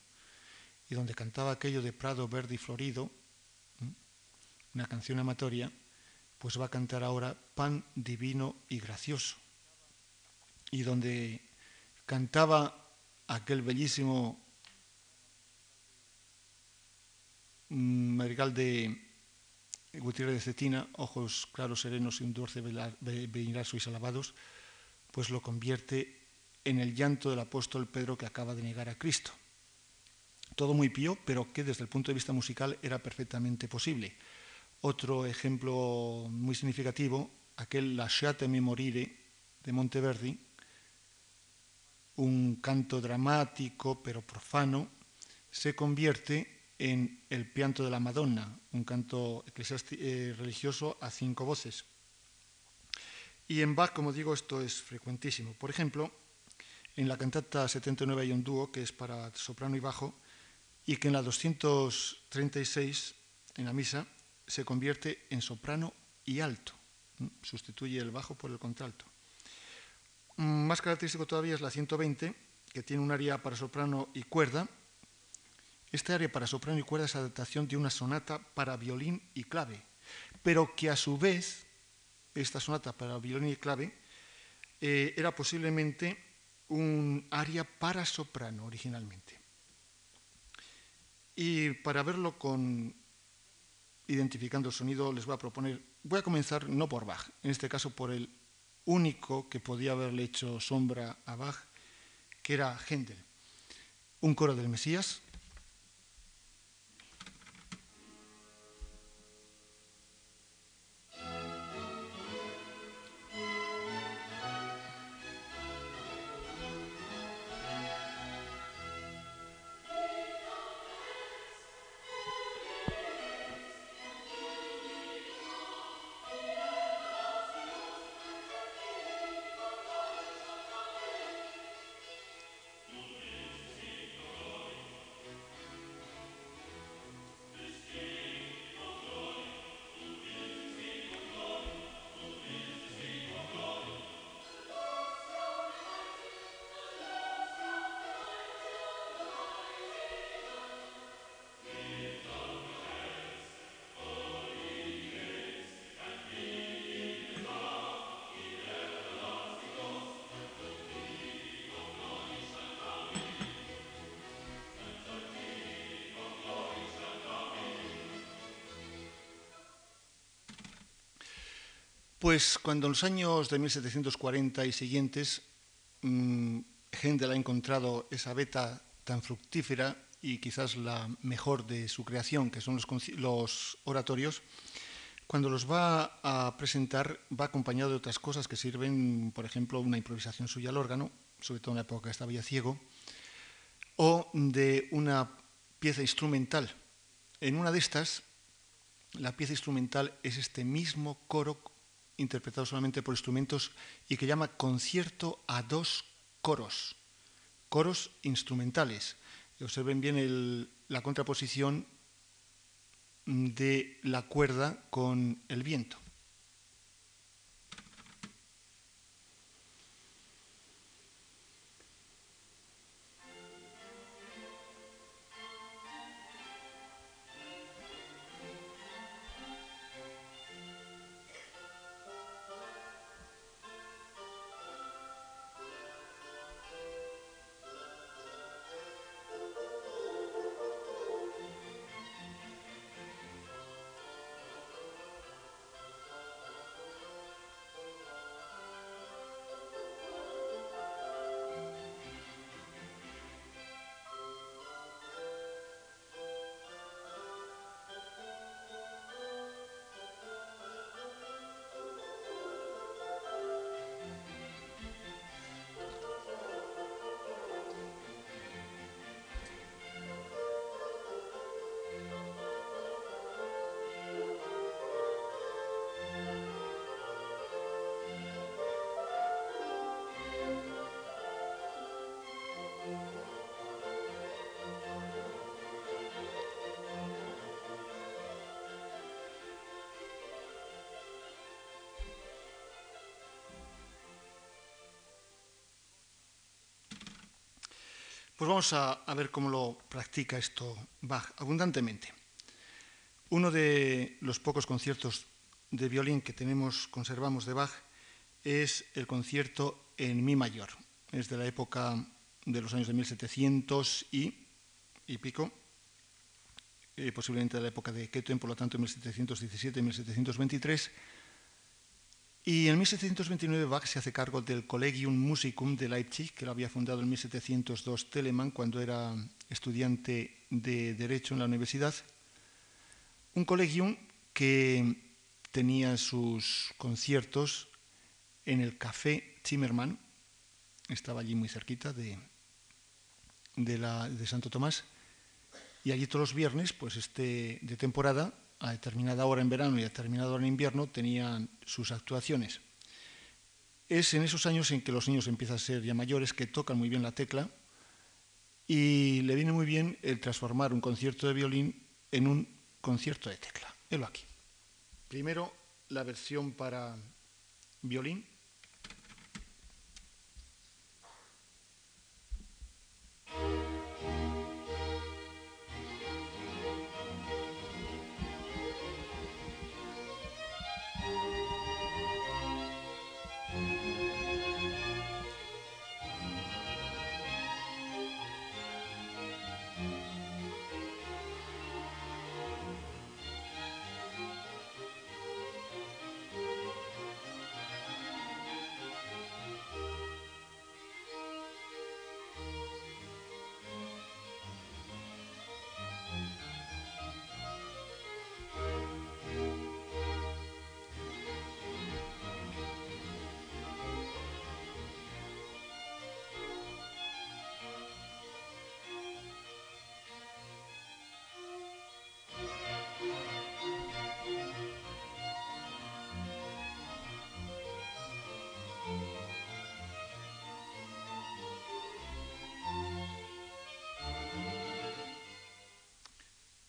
Y donde cantaba aquello de Prado verde y florido, una canción amatoria, pues va a cantar ahora Pan divino y gracioso. Y donde cantaba aquel bellísimo madrigal de Gutiérrez de Cetina, ojos claros, serenos y un dulce bailar sois alabados, pues lo convierte en el llanto del apóstol Pedro que acaba de negar a Cristo. Todo muy pío, pero que desde el punto de vista musical era perfectamente posible. Otro ejemplo muy significativo, aquel Lasciatemi morire de Monteverdi, un canto dramático pero profano, se convierte en el pianto de la Madonna, un canto eh, religioso a cinco voces. Y en Bach, como digo, esto es frecuentísimo. Por ejemplo, en la cantata 79 hay un dúo que es para soprano y bajo y que en la 236, en la misa, se convierte en soprano y alto. Sustituye el bajo por el contralto. Más característico todavía es la 120, que tiene un área para soprano y cuerda. Este área para soprano y cuerda es adaptación de una sonata para violín y clave, pero que a su vez, esta sonata para violín y clave, eh, era posiblemente un área para soprano originalmente. Y para verlo con identificando el sonido, les voy a proponer, voy a comenzar no por Bach, en este caso por el único que podía haberle hecho sombra a Bach, que era Händel. Un coro del Mesías, Pues cuando en los años de 1740 y siguientes mmm, ha encontrado esa beta tan fructífera y quizás la mejor de su creación, que son los, los oratorios, cuando los va a presentar va acompañado de otras cosas que sirven, por ejemplo, una improvisación suya al órgano, sobre todo en la época que estaba ya ciego, o de una pieza instrumental. En una de estas, la pieza instrumental es este mismo coro interpretado solamente por instrumentos y que llama concierto a dos coros, coros instrumentales. Observen bien la contraposición de la cuerda con el viento. Pues vamos a, ver cómo lo practica esto Bach abundantemente. Uno de los pocos conciertos de violín que tenemos, conservamos de Bach, es el concierto en Mi mayor. Es de la época de los años de 1700 y, y pico, eh, posiblemente de la época de Kethen, por lo tanto 1717 y 1723, Y en 1729 Bach se hace cargo del Collegium Musicum de Leipzig, que lo había fundado en 1702 Telemann cuando era estudiante de Derecho en la universidad. Un collegium que tenía sus conciertos en el Café Zimmermann, estaba allí muy cerquita de, de, la, de Santo Tomás, y allí todos los viernes, pues este, de temporada, a determinada hora en verano y a determinada hora en invierno tenían sus actuaciones. Es en esos años en que los niños empiezan a ser ya mayores, que tocan muy bien la tecla y le viene muy bien el transformar un concierto de violín en un concierto de tecla. Helo aquí. Primero la versión para violín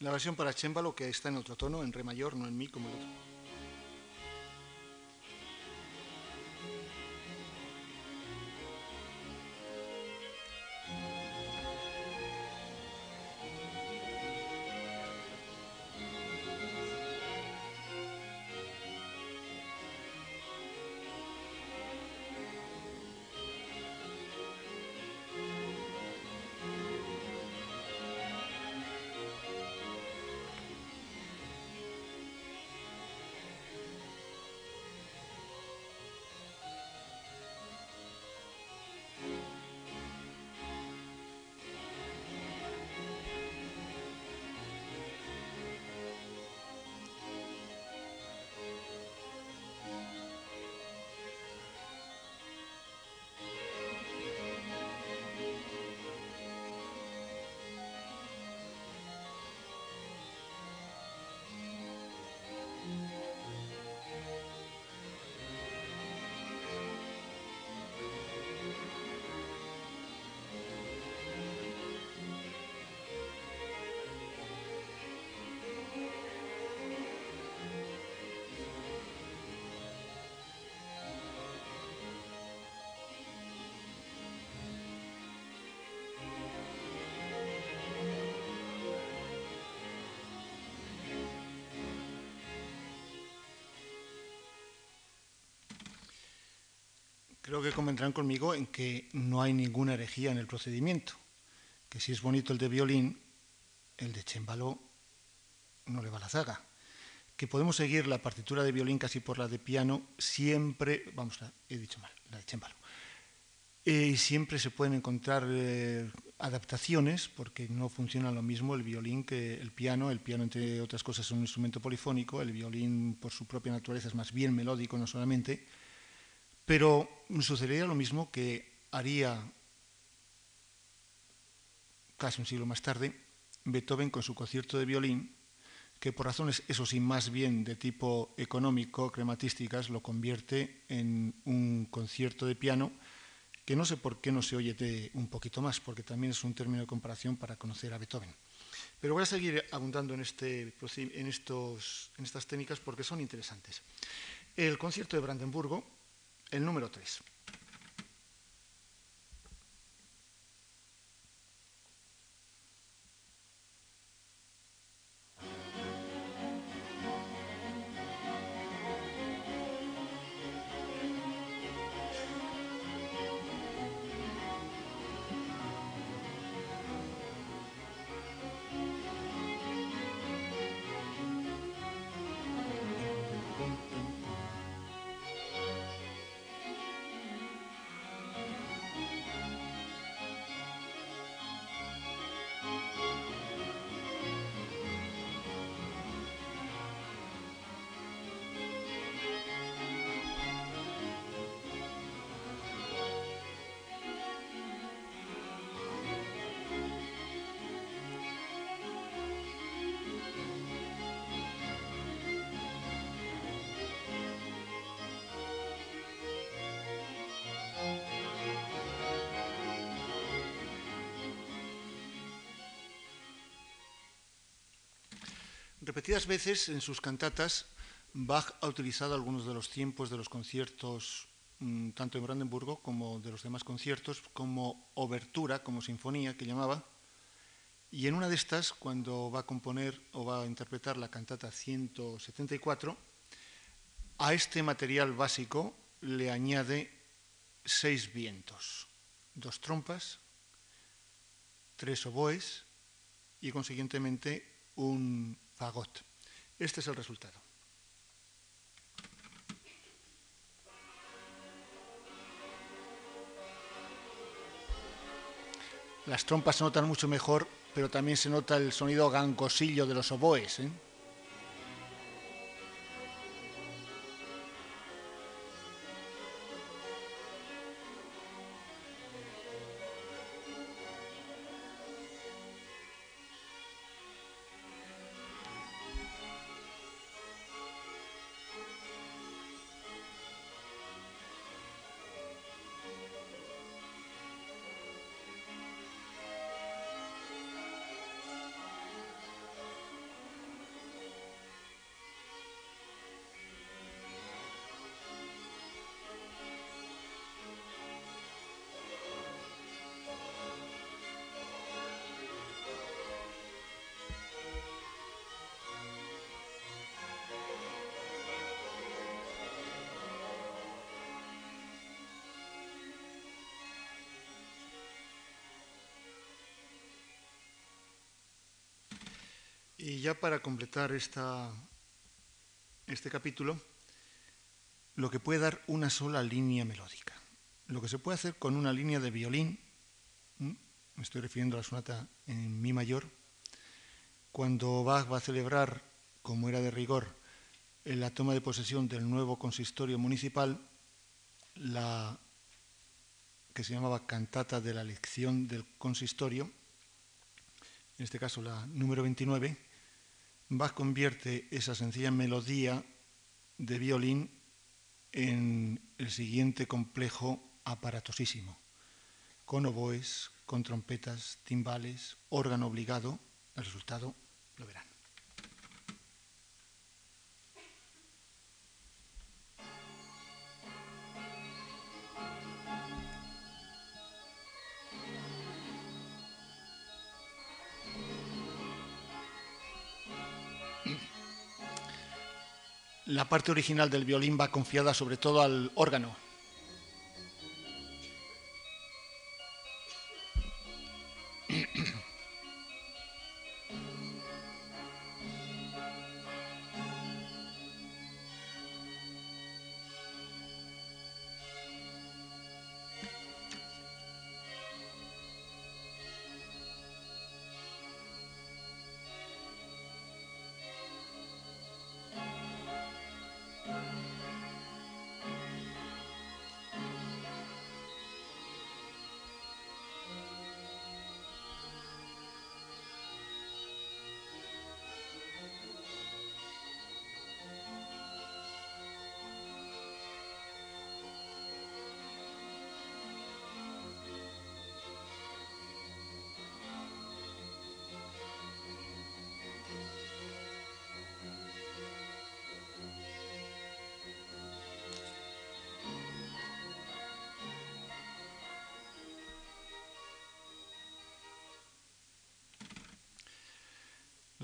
La versión para chémbalo que está en otro tono, en re mayor, no en mi como el otro. Creo que convendrán conmigo en que no hay ninguna herejía en el procedimiento, que si es bonito el de violín, el de chémbalo no le va la zaga, que podemos seguir la partitura de violín casi por la de piano, siempre, vamos, he dicho mal, la de chémbalo, eh, y siempre se pueden encontrar eh, adaptaciones, porque no funciona lo mismo el violín que el piano. El piano, entre otras cosas, es un instrumento polifónico, el violín, por su propia naturaleza, es más bien melódico, no solamente. Pero sucedería lo mismo que haría casi un siglo más tarde Beethoven con su concierto de violín, que por razones, eso sí, más bien de tipo económico, crematísticas, lo convierte en un concierto de piano que no sé por qué no se oye de un poquito más, porque también es un término de comparación para conocer a Beethoven. Pero voy a seguir abundando en, este, en, estos, en estas técnicas porque son interesantes. El concierto de Brandenburgo el número 3. Repetidas veces en sus cantatas, Bach ha utilizado algunos de los tiempos de los conciertos, mm, tanto en Brandenburgo como de los demás conciertos, como obertura, como sinfonía, que llamaba. Y en una de estas, cuando va a componer o va a interpretar la cantata 174, a este material básico le añade seis vientos, dos trompas, tres oboes y consiguientemente un fagot. Este es el resultado. Las trompas se notan mucho mejor, pero también se nota el sonido gangosillo de los oboes. ¿eh? Y ya para completar este capítulo, lo que puede dar una sola línea melódica. Lo que se puede hacer con una línea de violín, me estoy refiriendo a la sonata en mi mayor, cuando Bach va a celebrar, como era de rigor, la toma de posesión del nuevo consistorio municipal, la que se llamaba cantata de la elección del consistorio, en este caso la número 29, Bach convierte esa sencilla melodía de violín en el siguiente complejo aparatosísimo, con oboes, con trompetas, timbales, órgano obligado. El resultado lo verán. La parte original del violín va confiada sobre todo al órgano.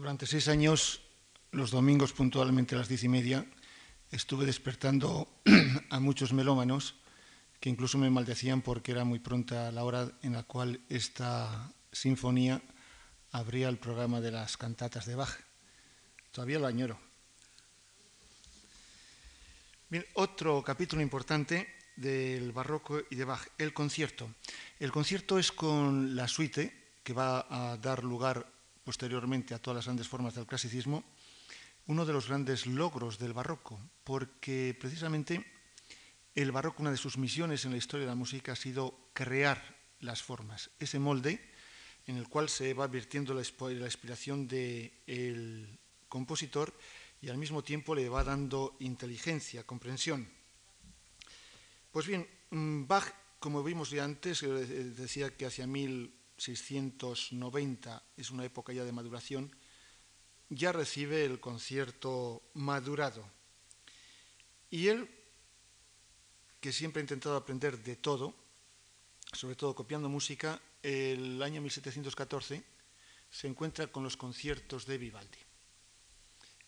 Durante seis años, los domingos puntualmente a las diez y media, estuve despertando a muchos melómanos que incluso me maldecían porque era muy pronta la hora en la cual esta sinfonía abría el programa de las cantatas de Bach. Todavía lo añoro. Bien, otro capítulo importante del barroco y de Bach, el concierto. El concierto es con la suite que va a dar lugar posteriormente a todas las grandes formas del clasicismo, uno de los grandes logros del barroco, porque precisamente el barroco, una de sus misiones en la historia de la música ha sido crear las formas, ese molde en el cual se va advirtiendo la, inspiración del compositor y al mismo tiempo le va dando inteligencia, comprensión. Pues bien, mm, Bach, como vimos ya antes, eh, decía que hacia mil 690 es una época ya de maduración, ya recibe el concierto madurado. Y él, que siempre ha intentado aprender de todo, sobre todo copiando música, el año 1714 se encuentra con los conciertos de Vivaldi.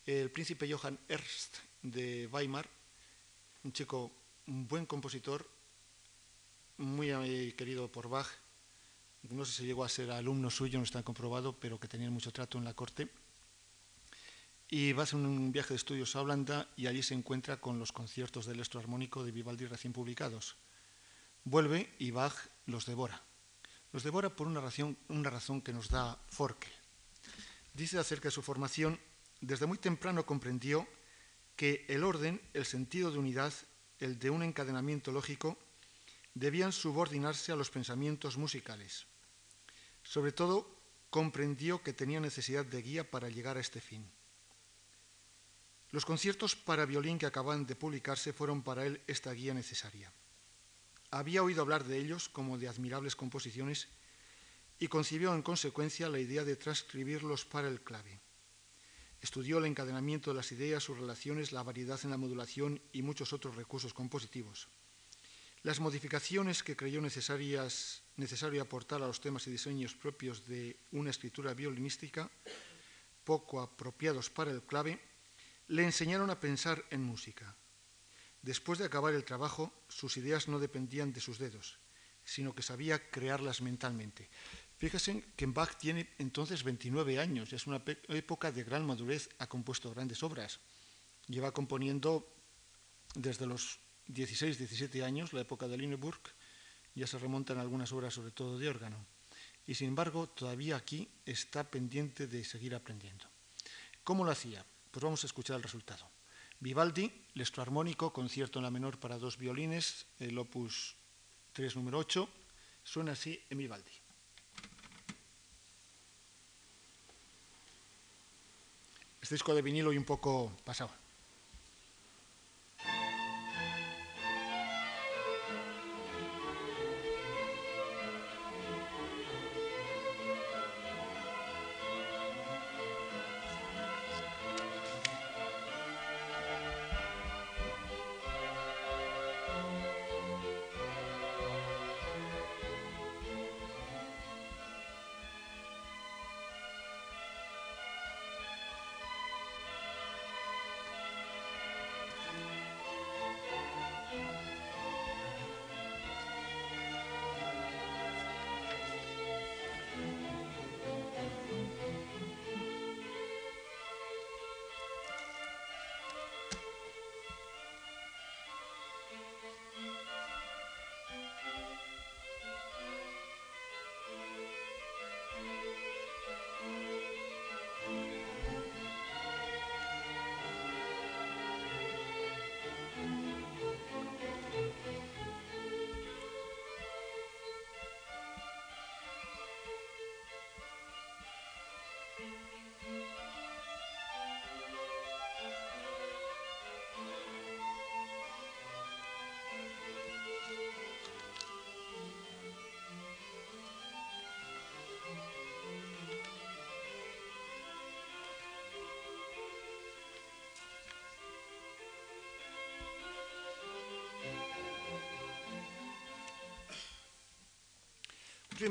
El príncipe Johann Ernst de Weimar, un chico, un buen compositor, muy querido por Bach, no sé si llegó a ser alumno suyo, no está comprobado, pero que tenía mucho trato en la corte, y va a hacer un viaje de estudios a Holanda y allí se encuentra con los conciertos del armónico de Vivaldi recién publicados. Vuelve y Bach los devora. Los devora por una razón, una razón que nos da Forkel. Dice acerca de su formación, desde muy temprano comprendió que el orden, el sentido de unidad, el de un encadenamiento lógico, debían subordinarse a los pensamientos musicales. Sobre todo, comprendió que tenía necesidad de guía para llegar a este fin. Los conciertos para violín que acaban de publicarse fueron para él esta guía necesaria. Había oído hablar de ellos como de admirables composiciones y concibió en consecuencia la idea de transcribirlos para el clave. Estudió el encadenamiento de las ideas, sus relaciones, la variedad en la modulación y muchos otros recursos compositivos. Las modificaciones que creyó necesarias, necesario aportar a los temas y diseños propios de una escritura violinística, poco apropiados para el clave, le enseñaron a pensar en música. Después de acabar el trabajo, sus ideas no dependían de sus dedos, sino que sabía crearlas mentalmente. Fíjense que Bach tiene entonces 29 años, es una época de gran madurez, ha compuesto grandes obras. Lleva componiendo desde los 16, 17 años, la época de Lüneburg, ya se remontan algunas obras, sobre todo de órgano. Y sin embargo, todavía aquí está pendiente de seguir aprendiendo. ¿Cómo lo hacía? Pues vamos a escuchar el resultado. Vivaldi, armónico, concierto en la menor para dos violines, el opus 3 número 8, suena así en Vivaldi. Este disco de vinilo y un poco pasado.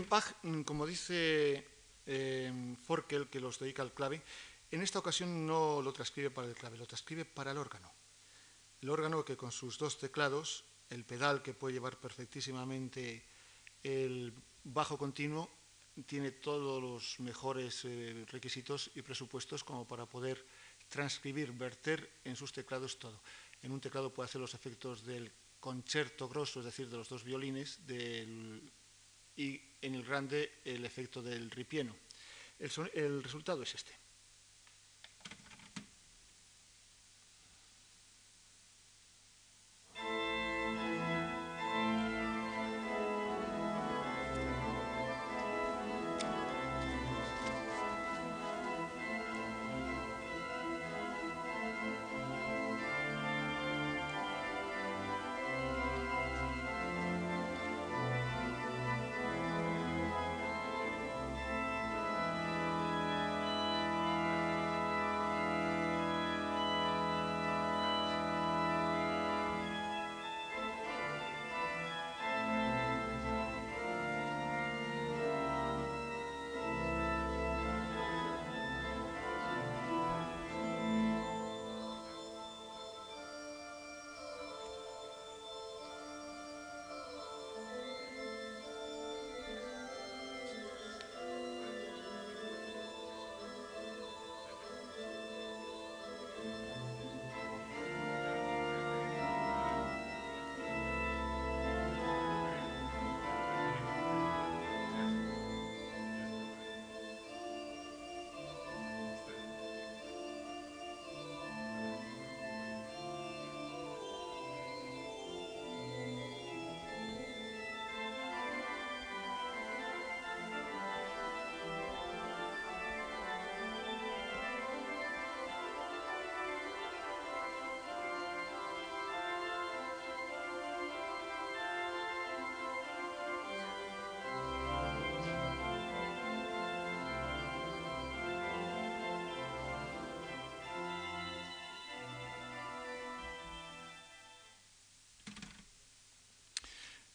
Bach, mm, como dice eh, Forkel, que los dedica al clave, en esta ocasión no lo transcribe para el clave, lo transcribe para el órgano. El órgano que con sus dos teclados, el pedal que puede llevar perfectísimamente el bajo continuo, tiene todos los mejores eh, requisitos y presupuestos como para poder transcribir, verter en sus teclados todo. En un teclado puede hacer los efectos del concerto grosso, es decir, de los dos violines, del y en el grande el efecto del ripieno. El, el resultado es este.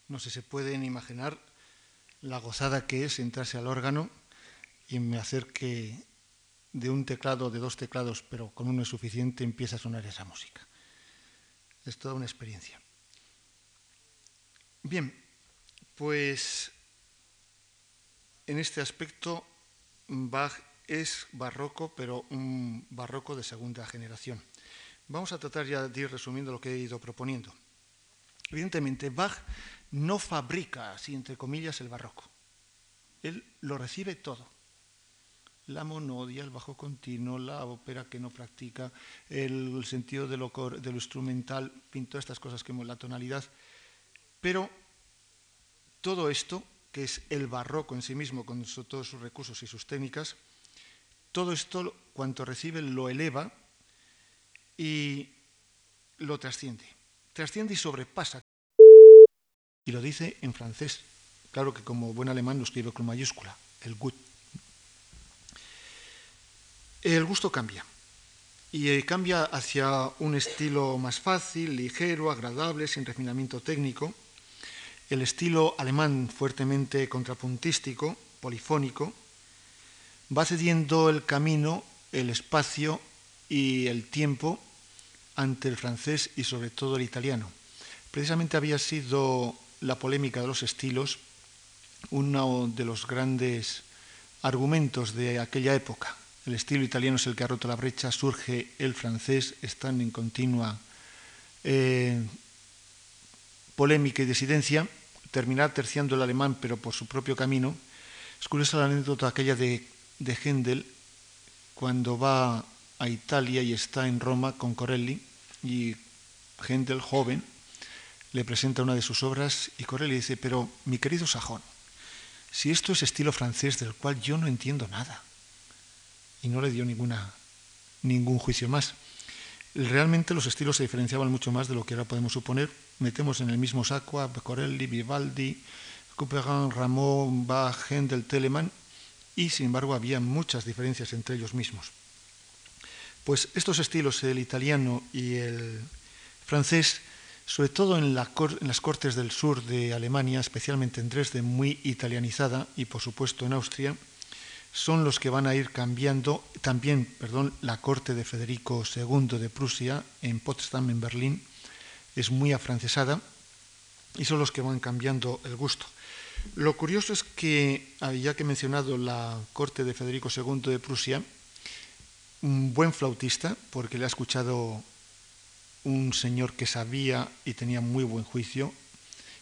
No sé, se pueden imaginar la gozada que es sentarse al órgano y me hacer que de un teclado, de dos teclados, pero con uno es suficiente, empieza a sonar esa música. Es toda una experiencia. Bien, pues en este aspecto Bach es barroco, pero un barroco de segunda generación. Vamos a tratar ya de ir resumiendo lo que he ido proponiendo. Evidentemente, Bach no fabrica, así entre comillas, el barroco. Él lo recibe todo. La monodia, el bajo continuo, la ópera que no practica, el sentido de lo, de lo instrumental, pintó estas cosas como la tonalidad. Pero todo esto que es el barroco en sí mismo, con todos sus recursos y sus técnicas, todo esto, cuanto recibe, lo eleva y lo trasciende. Trasciende y sobrepasa. Y lo dice en francés. Claro que como buen alemán lo escribe con mayúscula, el gut. El gusto cambia. Y eh, cambia hacia un estilo más fácil, ligero, agradable, sin refinamiento técnico el estilo alemán fuertemente contrapuntístico, polifónico, va cediendo el camino, el espacio y el tiempo ante el francés y sobre todo el italiano. Precisamente había sido la polémica de los estilos uno de los grandes argumentos de aquella época. El estilo italiano es el que ha roto la brecha, surge el francés, están en continua eh, polémica y disidencia terminar terciando el alemán, pero por su propio camino. Es curiosa la anécdota aquella de, de Händel, cuando va a Italia y está en Roma con Corelli, y Händel, joven, le presenta una de sus obras y Corelli dice, pero mi querido sajón, si esto es estilo francés del cual yo no entiendo nada, y no le dio ninguna, ningún juicio más. Realmente los estilos se diferenciaban mucho más de lo que ahora podemos suponer. Metemos en el mismo saco a Corelli, Vivaldi, Couperin, Rameau, Bach, Händel, Telemann, y sin embargo había muchas diferencias entre ellos mismos. Pues estos estilos, el italiano y el francés, sobre todo en, las cortes del sur de Alemania, especialmente en Dresde, muy italianizada, y por supuesto en Austria, son los que van a ir cambiando también, perdón, la corte de Federico II de Prusia en Potsdam, en Berlín, es muy afrancesada y son los que van cambiando el gusto. Lo curioso es que, ah, ya que he mencionado la corte de Federico II de Prusia, un buen flautista, porque le ha escuchado un señor que sabía y tenía muy buen juicio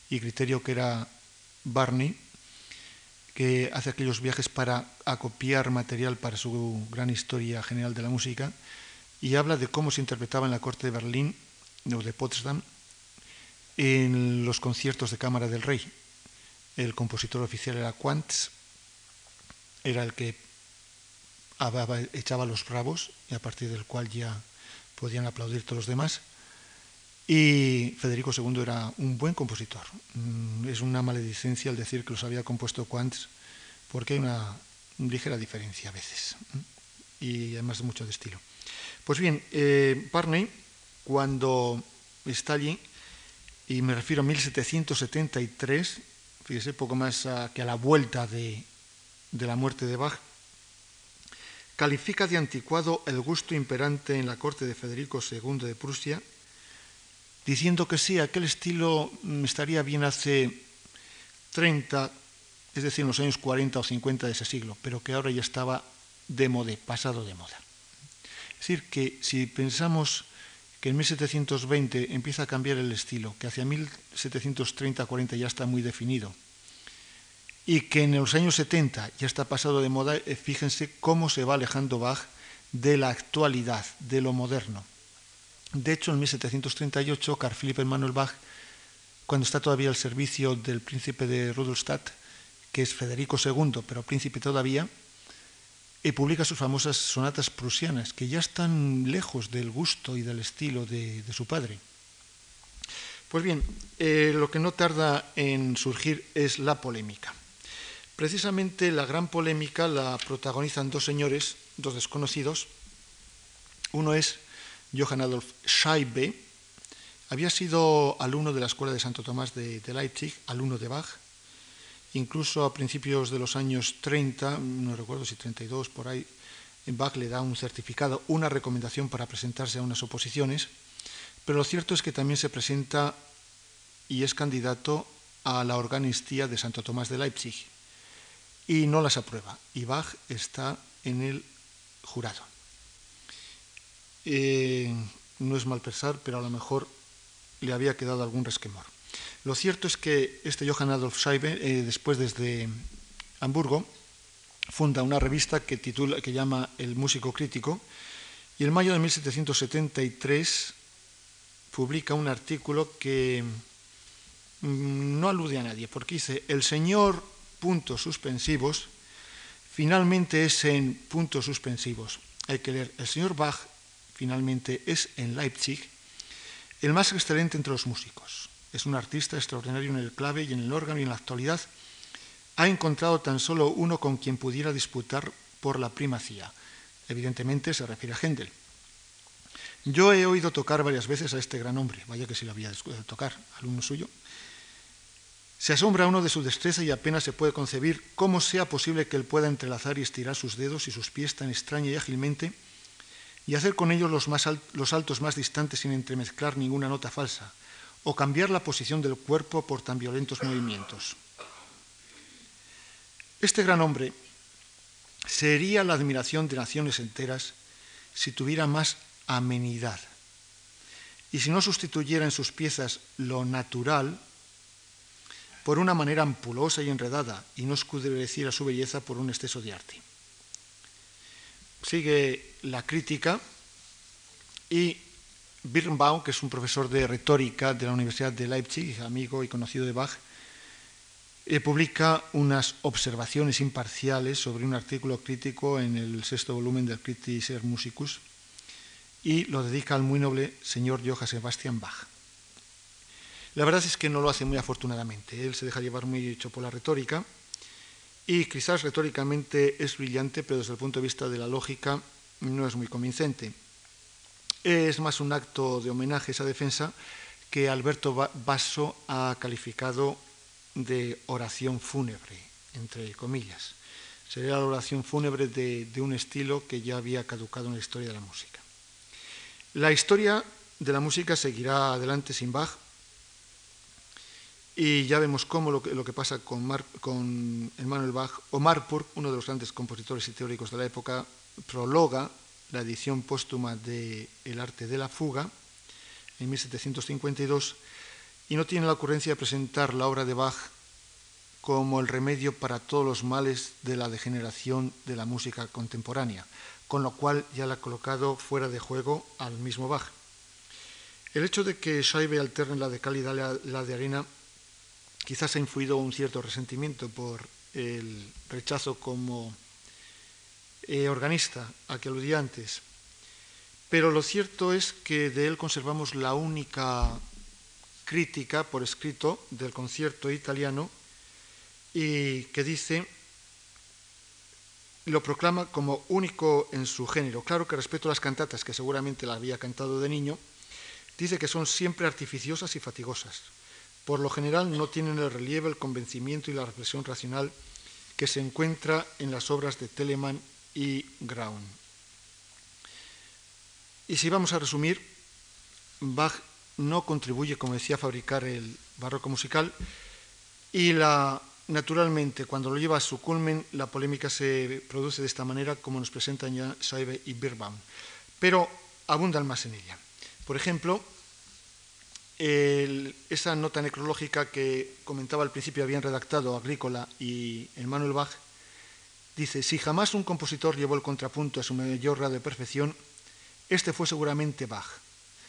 y criterio que era Barney, que hace aquellos viajes para acopiar material para su gran historia general de la música y habla de cómo se interpretaba en la corte de Berlín o de Potsdam en los conciertos de cámara del rey. El compositor oficial era Quantz, era el que echaba los bravos y a partir del cual ya podían aplaudir todos los demás. Y Federico II era un buen compositor. Mm, es una maledicencia el decir que los había compuesto Quantz, porque hay una ligera diferencia a veces, y además de mucho de estilo. Pues bien, eh, Barney, cuando está allí, y me refiero a 1773, fíjese, poco más que a la vuelta de, de la muerte de Bach, califica de anticuado el gusto imperante en la corte de Federico II de Prusia diciendo que sí, aquel estilo mm, estaría bien hace 30, es decir, en los años 40 o 50 de ese siglo, pero que ahora ya estaba de moda, pasado de moda. Es decir, que si pensamos que en 1720 empieza a cambiar el estilo, que hacia 1730-40 ya está muy definido, y que en los años 70 ya está pasado de moda, eh, fíjense cómo se va alejando Bach de la actualidad, de lo moderno. De hecho, en 1738, Carl Philipp Emanuel Bach, cuando está todavía al servicio del príncipe de Rudolstadt, que es Federico II, pero príncipe todavía, y publica sus famosas sonatas prusianas, que ya están lejos del gusto y del estilo de, su padre. Pues bien, eh, lo que no tarda en surgir es la polémica. Precisamente la gran polémica la protagonizan dos señores, dos desconocidos. Uno es Johann Adolf Scheibe, Había sido alumno de la Escuela de Santo Tomás de, Leipzig, alumno de Bach. Incluso a principios de los años 30, no recuerdo si 32 por ahí, Bach le da un certificado, una recomendación para presentarse a unas oposiciones, pero lo cierto es que también se presenta y es candidato a la organistía de Santo Tomás de Leipzig y no las aprueba. Y Bach está en el jurado. Eh, no es mal pensar, pero a lo mejor le había quedado algún resquemor. Lo cierto es que este Johann Adolf Scheibe, eh, después desde Hamburgo, funda una revista que, titula, que llama El Músico Crítico y en mayo de 1773 publica un artículo que mm, no alude a nadie, porque dice, el señor puntos suspensivos finalmente es en puntos suspensivos. Hay que leer, el señor Bach finalmente es en Leipzig el más excelente entre los músicos. Es un artista extraordinario en el clave y en el órgano y en la actualidad ha encontrado tan solo uno con quien pudiera disputar por la primacía. Evidentemente se refiere a Händel. Yo he oído tocar varias veces a este gran hombre, vaya que si lo había tocar, alumno suyo. Se asombra uno de su destreza y apenas se puede concebir cómo sea posible que él pueda entrelazar y estirar sus dedos y sus pies tan extraña y ágilmente y hacer con ellos los, más los saltos más distantes sin entremezclar ninguna nota falsa, o cambiar la posición del cuerpo por tan violentos movimientos. Este gran hombre sería la admiración de naciones enteras si tuviera más amenidad y si no sustituyera en sus piezas lo natural por una manera ampulosa y enredada y no escudeciera su belleza por un exceso de arte. Sigue la crítica y Birnbaum, que es un profesor de retórica de la Universidad de Leipzig, amigo y conocido de Bach, eh, publica unas observaciones imparciales sobre un artículo crítico en el sexto volumen del Kritischer Musicus y lo dedica al muy noble señor Johann Sebastian Bach. La verdad es que no lo hace muy afortunadamente. Él se deja llevar muy hecho por la retórica y quizás retóricamente es brillante, pero desde el punto de vista de la lógica no es muy convincente. Es más un acto de homenaje a esa defensa que Alberto Basso ha calificado de oración fúnebre, entre comillas. Sería la oración fúnebre de, un estilo que ya había caducado en la historia de la música. La historia de la música seguirá adelante sin Bach, y ya vemos cómo lo que, pasa con, Mar, Emmanuel Bach, o Marpur, uno de los grandes compositores y teóricos de la época, prologa la edición póstuma de El arte de la fuga en 1752 y no tiene la ocurrencia de presentar la obra de Bach como el remedio para todos los males de la degeneración de la música contemporánea, con lo cual ya la ha colocado fuera de juego al mismo Bach. El hecho de que Scheibe alterne la de cal y la de arena quizás ha influido un cierto resentimiento por el rechazo como eh, organista a que aludí antes. Pero lo cierto es que de él conservamos la única crítica por escrito del concierto italiano y que dice, lo proclama como único en su género. Claro que respecto a las cantatas, que seguramente la había cantado de niño, dice que son siempre artificiosas y fatigosas por lo general no tienen el relieve, el convencimiento y la reflexión racional que se encuentra en las obras de Telemann y Graun. Y si vamos a resumir, Bach no contribuye, como decía, a fabricar el barroco musical y naturalmente cuando lo lleva a su culmen la polémica se produce de esta manera como nos presentan ya Scheibe y Birbaum, pero abundan más en ella. Por ejemplo, esa nota necrológica que comentaba al principio habían redactado Agrícola y Emmanuel Bach, dice, si jamás un compositor llevó el contrapunto a su mayor grado de perfección, este fue seguramente Bach.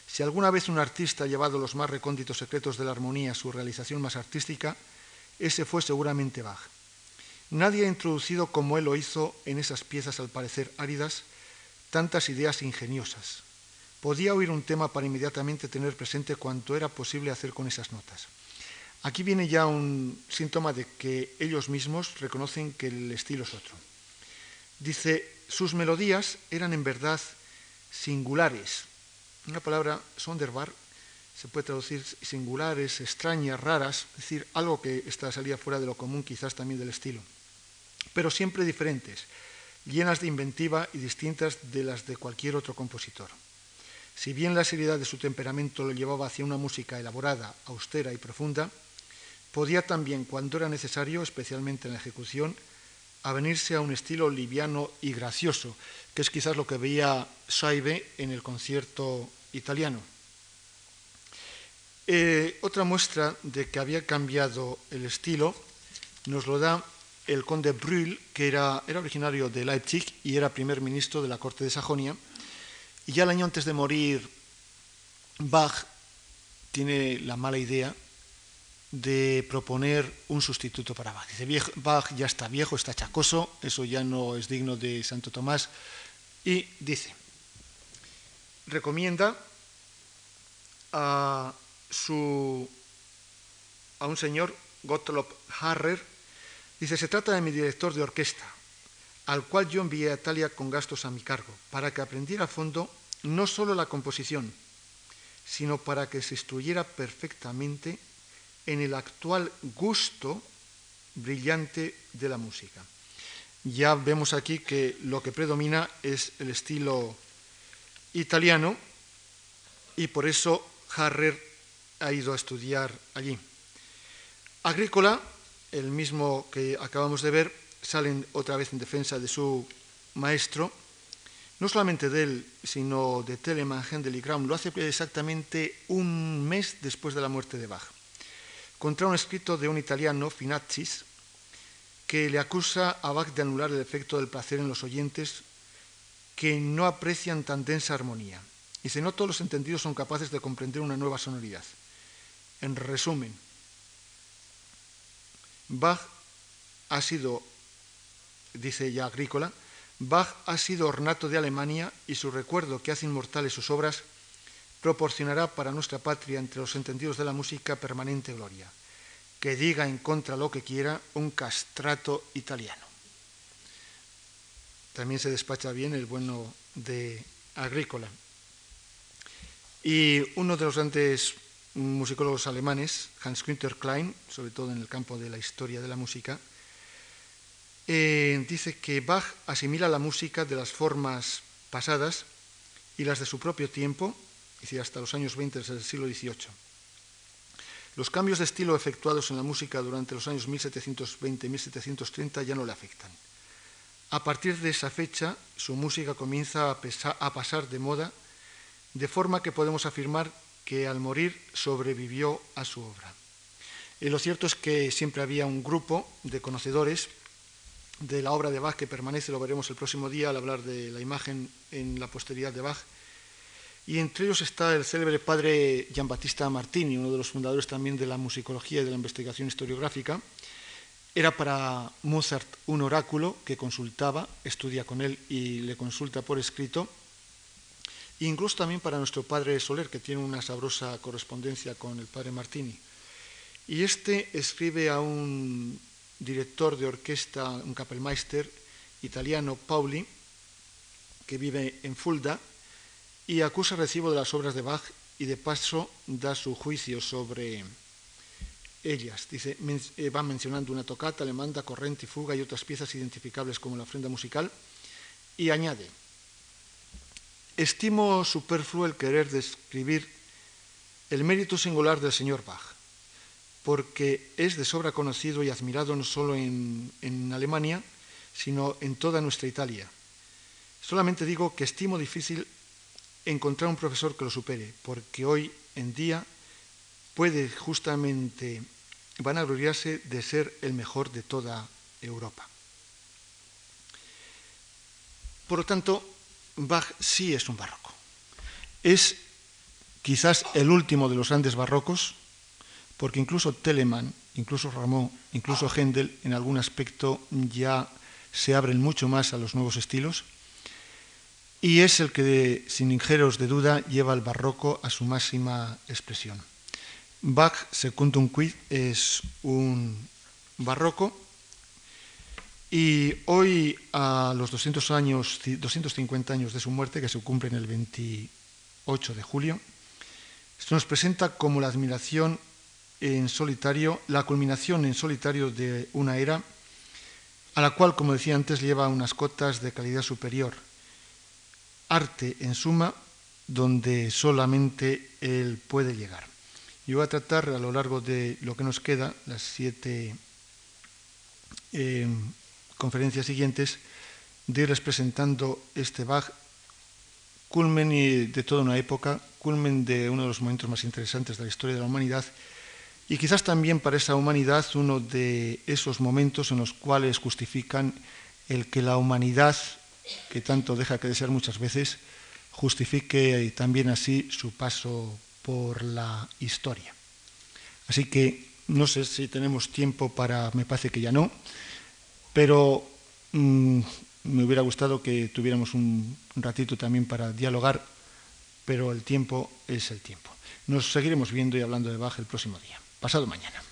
Si alguna vez un artista ha llevado los más recónditos secretos de la armonía a su realización más artística, ese fue seguramente Bach. Nadie ha introducido como él lo hizo en esas piezas al parecer áridas tantas ideas ingeniosas, podía oír un tema para inmediatamente tener presente cuanto era posible hacer con esas notas. Aquí viene ya un síntoma de que ellos mismos reconocen que el estilo es otro. Dice, sus melodías eran en verdad singulares. Una palabra, sonderbar, se puede traducir singulares, extrañas, raras, es decir, algo que está, salía fuera de lo común quizás también del estilo, pero siempre diferentes, llenas de inventiva y distintas de las de cualquier otro compositor. Si bien la seriedad de su temperamento lo llevaba hacia una música elaborada, austera y profunda, podía también, cuando era necesario, especialmente en la ejecución, avenirse a un estilo liviano y gracioso, que es quizás lo que veía Saibe en el concierto italiano. Eh, otra muestra de que había cambiado el estilo nos lo da el conde Brühl, que era, era, originario de Leipzig y era primer ministro de la corte de Sajonia. Y ya el año antes de morir, Bach tiene la mala idea de proponer un sustituto para Bach. Dice, Bach ya está viejo, está chacoso, eso ya no es digno de Santo Tomás. Y dice, recomienda a su, a un señor, Gottlob Harrer, dice, se trata de mi director de orquesta, al cual yo envié a Italia con gastos a mi cargo, para que aprendiera a fondo no solo la composición, sino para que se instruyera perfectamente en el actual gusto brillante de la música. Ya vemos aquí que lo que predomina es el estilo italiano y por eso Harrer ha ido a estudiar allí. Agrícola, el mismo que acabamos de ver, sale otra vez en defensa de su maestro, no solamente de él, sino de Telemann, Händel y lo hace exactamente un mes después de la muerte de Bach, contra un escrito de un italiano, Finazzis, que le acusa a Bach de anular el efecto del placer en los oyentes que no aprecian tan densa armonía. Y si no todos los entendidos son capaces de comprender una nueva sonoridad. En resumen, Bach ha sido, dice ya Agrícola, Bach ha sido ornato de Alemania y su recuerdo que hace inmortales sus obras proporcionará para nuestra patria entre los entendidos de la música permanente gloria. Que diga en contra lo que quiera un castrato italiano. También se despacha bien el bueno de Agrícola. Y uno de los grandes musicólogos alemanes, Hans Günther Klein, sobre todo en el campo de la historia de la música, eh, dice que Bach asimila la música de las formas pasadas y las de su propio tiempo, decir, hasta los años 20 del siglo XVIII. Los cambios de estilo efectuados en la música durante los años 1720 y 1730 ya no le afectan. A partir de esa fecha, su música comienza a pasar de moda, de forma que podemos afirmar que al morir sobrevivió a su obra. Y lo cierto es que siempre había un grupo de conocedores de la obra de Bach que permanece, lo veremos el próximo día al hablar de la imagen en la posteridad de Bach. Y entre ellos está el célebre padre Giambattista Martini, uno de los fundadores también de la musicología y de la investigación historiográfica. Era para Mozart un oráculo que consultaba, estudia con él y le consulta por escrito incluso también para nuestro padre Soler, que tiene una sabrosa correspondencia con el padre Martini. Y este escribe a un director de orquesta, un Kapellmeister italiano, Pauli, que vive en Fulda, y acusa recibo de las obras de Bach y de paso da su juicio sobre ellas. Dice, eh, va mencionando una tocata, le manda corriente y fuga y otras piezas identificables como la ofrenda musical, y añade, Estimo superfluo el querer describir el mérito singular del señor Bach, porque es de sobra conocido y admirado no solo en, Alemania, sino en toda nuestra Italia. Solamente digo que estimo difícil encontrar un profesor que lo supere, porque hoy en día puede justamente vanagloriarse de ser el mejor de toda Europa. Por lo tanto, Bach sí es un barroco. Es quizás el último de los grandes barrocos, porque incluso Telemann, incluso Rameau, incluso Händel, en algún aspecto ya se abren mucho más a los nuevos estilos, y es el que, sin injeros de duda, lleva el barroco a su máxima expresión. Bach, secundum quid, es un barroco y hoy, a los 200 años, 250 años de su muerte, que se cumplen el 28 de julio, Se nos presenta como la admiración en solitario, la culminación en solitario de una era a la cual, como decía antes, lleva unas cotas de calidad superior. Arte, en suma, donde solamente él puede llegar. Yo voy a tratar a lo largo de lo que nos queda, las siete eh, conferencias siguientes, de irles presentando este Bach, culmen de toda una época, culmen de uno de los momentos más interesantes de la historia de la humanidad y quizás también para esa humanidad uno de esos momentos en los cuales justifican el que la humanidad, que tanto deja que desear muchas veces, justifique también así su paso por la historia. Así que no sé si tenemos tiempo para, me parece que ya no, pero mm, me hubiera gustado que tuviéramos un ratito también para dialogar, pero el tiempo es el tiempo. Nos seguiremos viendo y hablando de Bach el próximo día pasado mañana.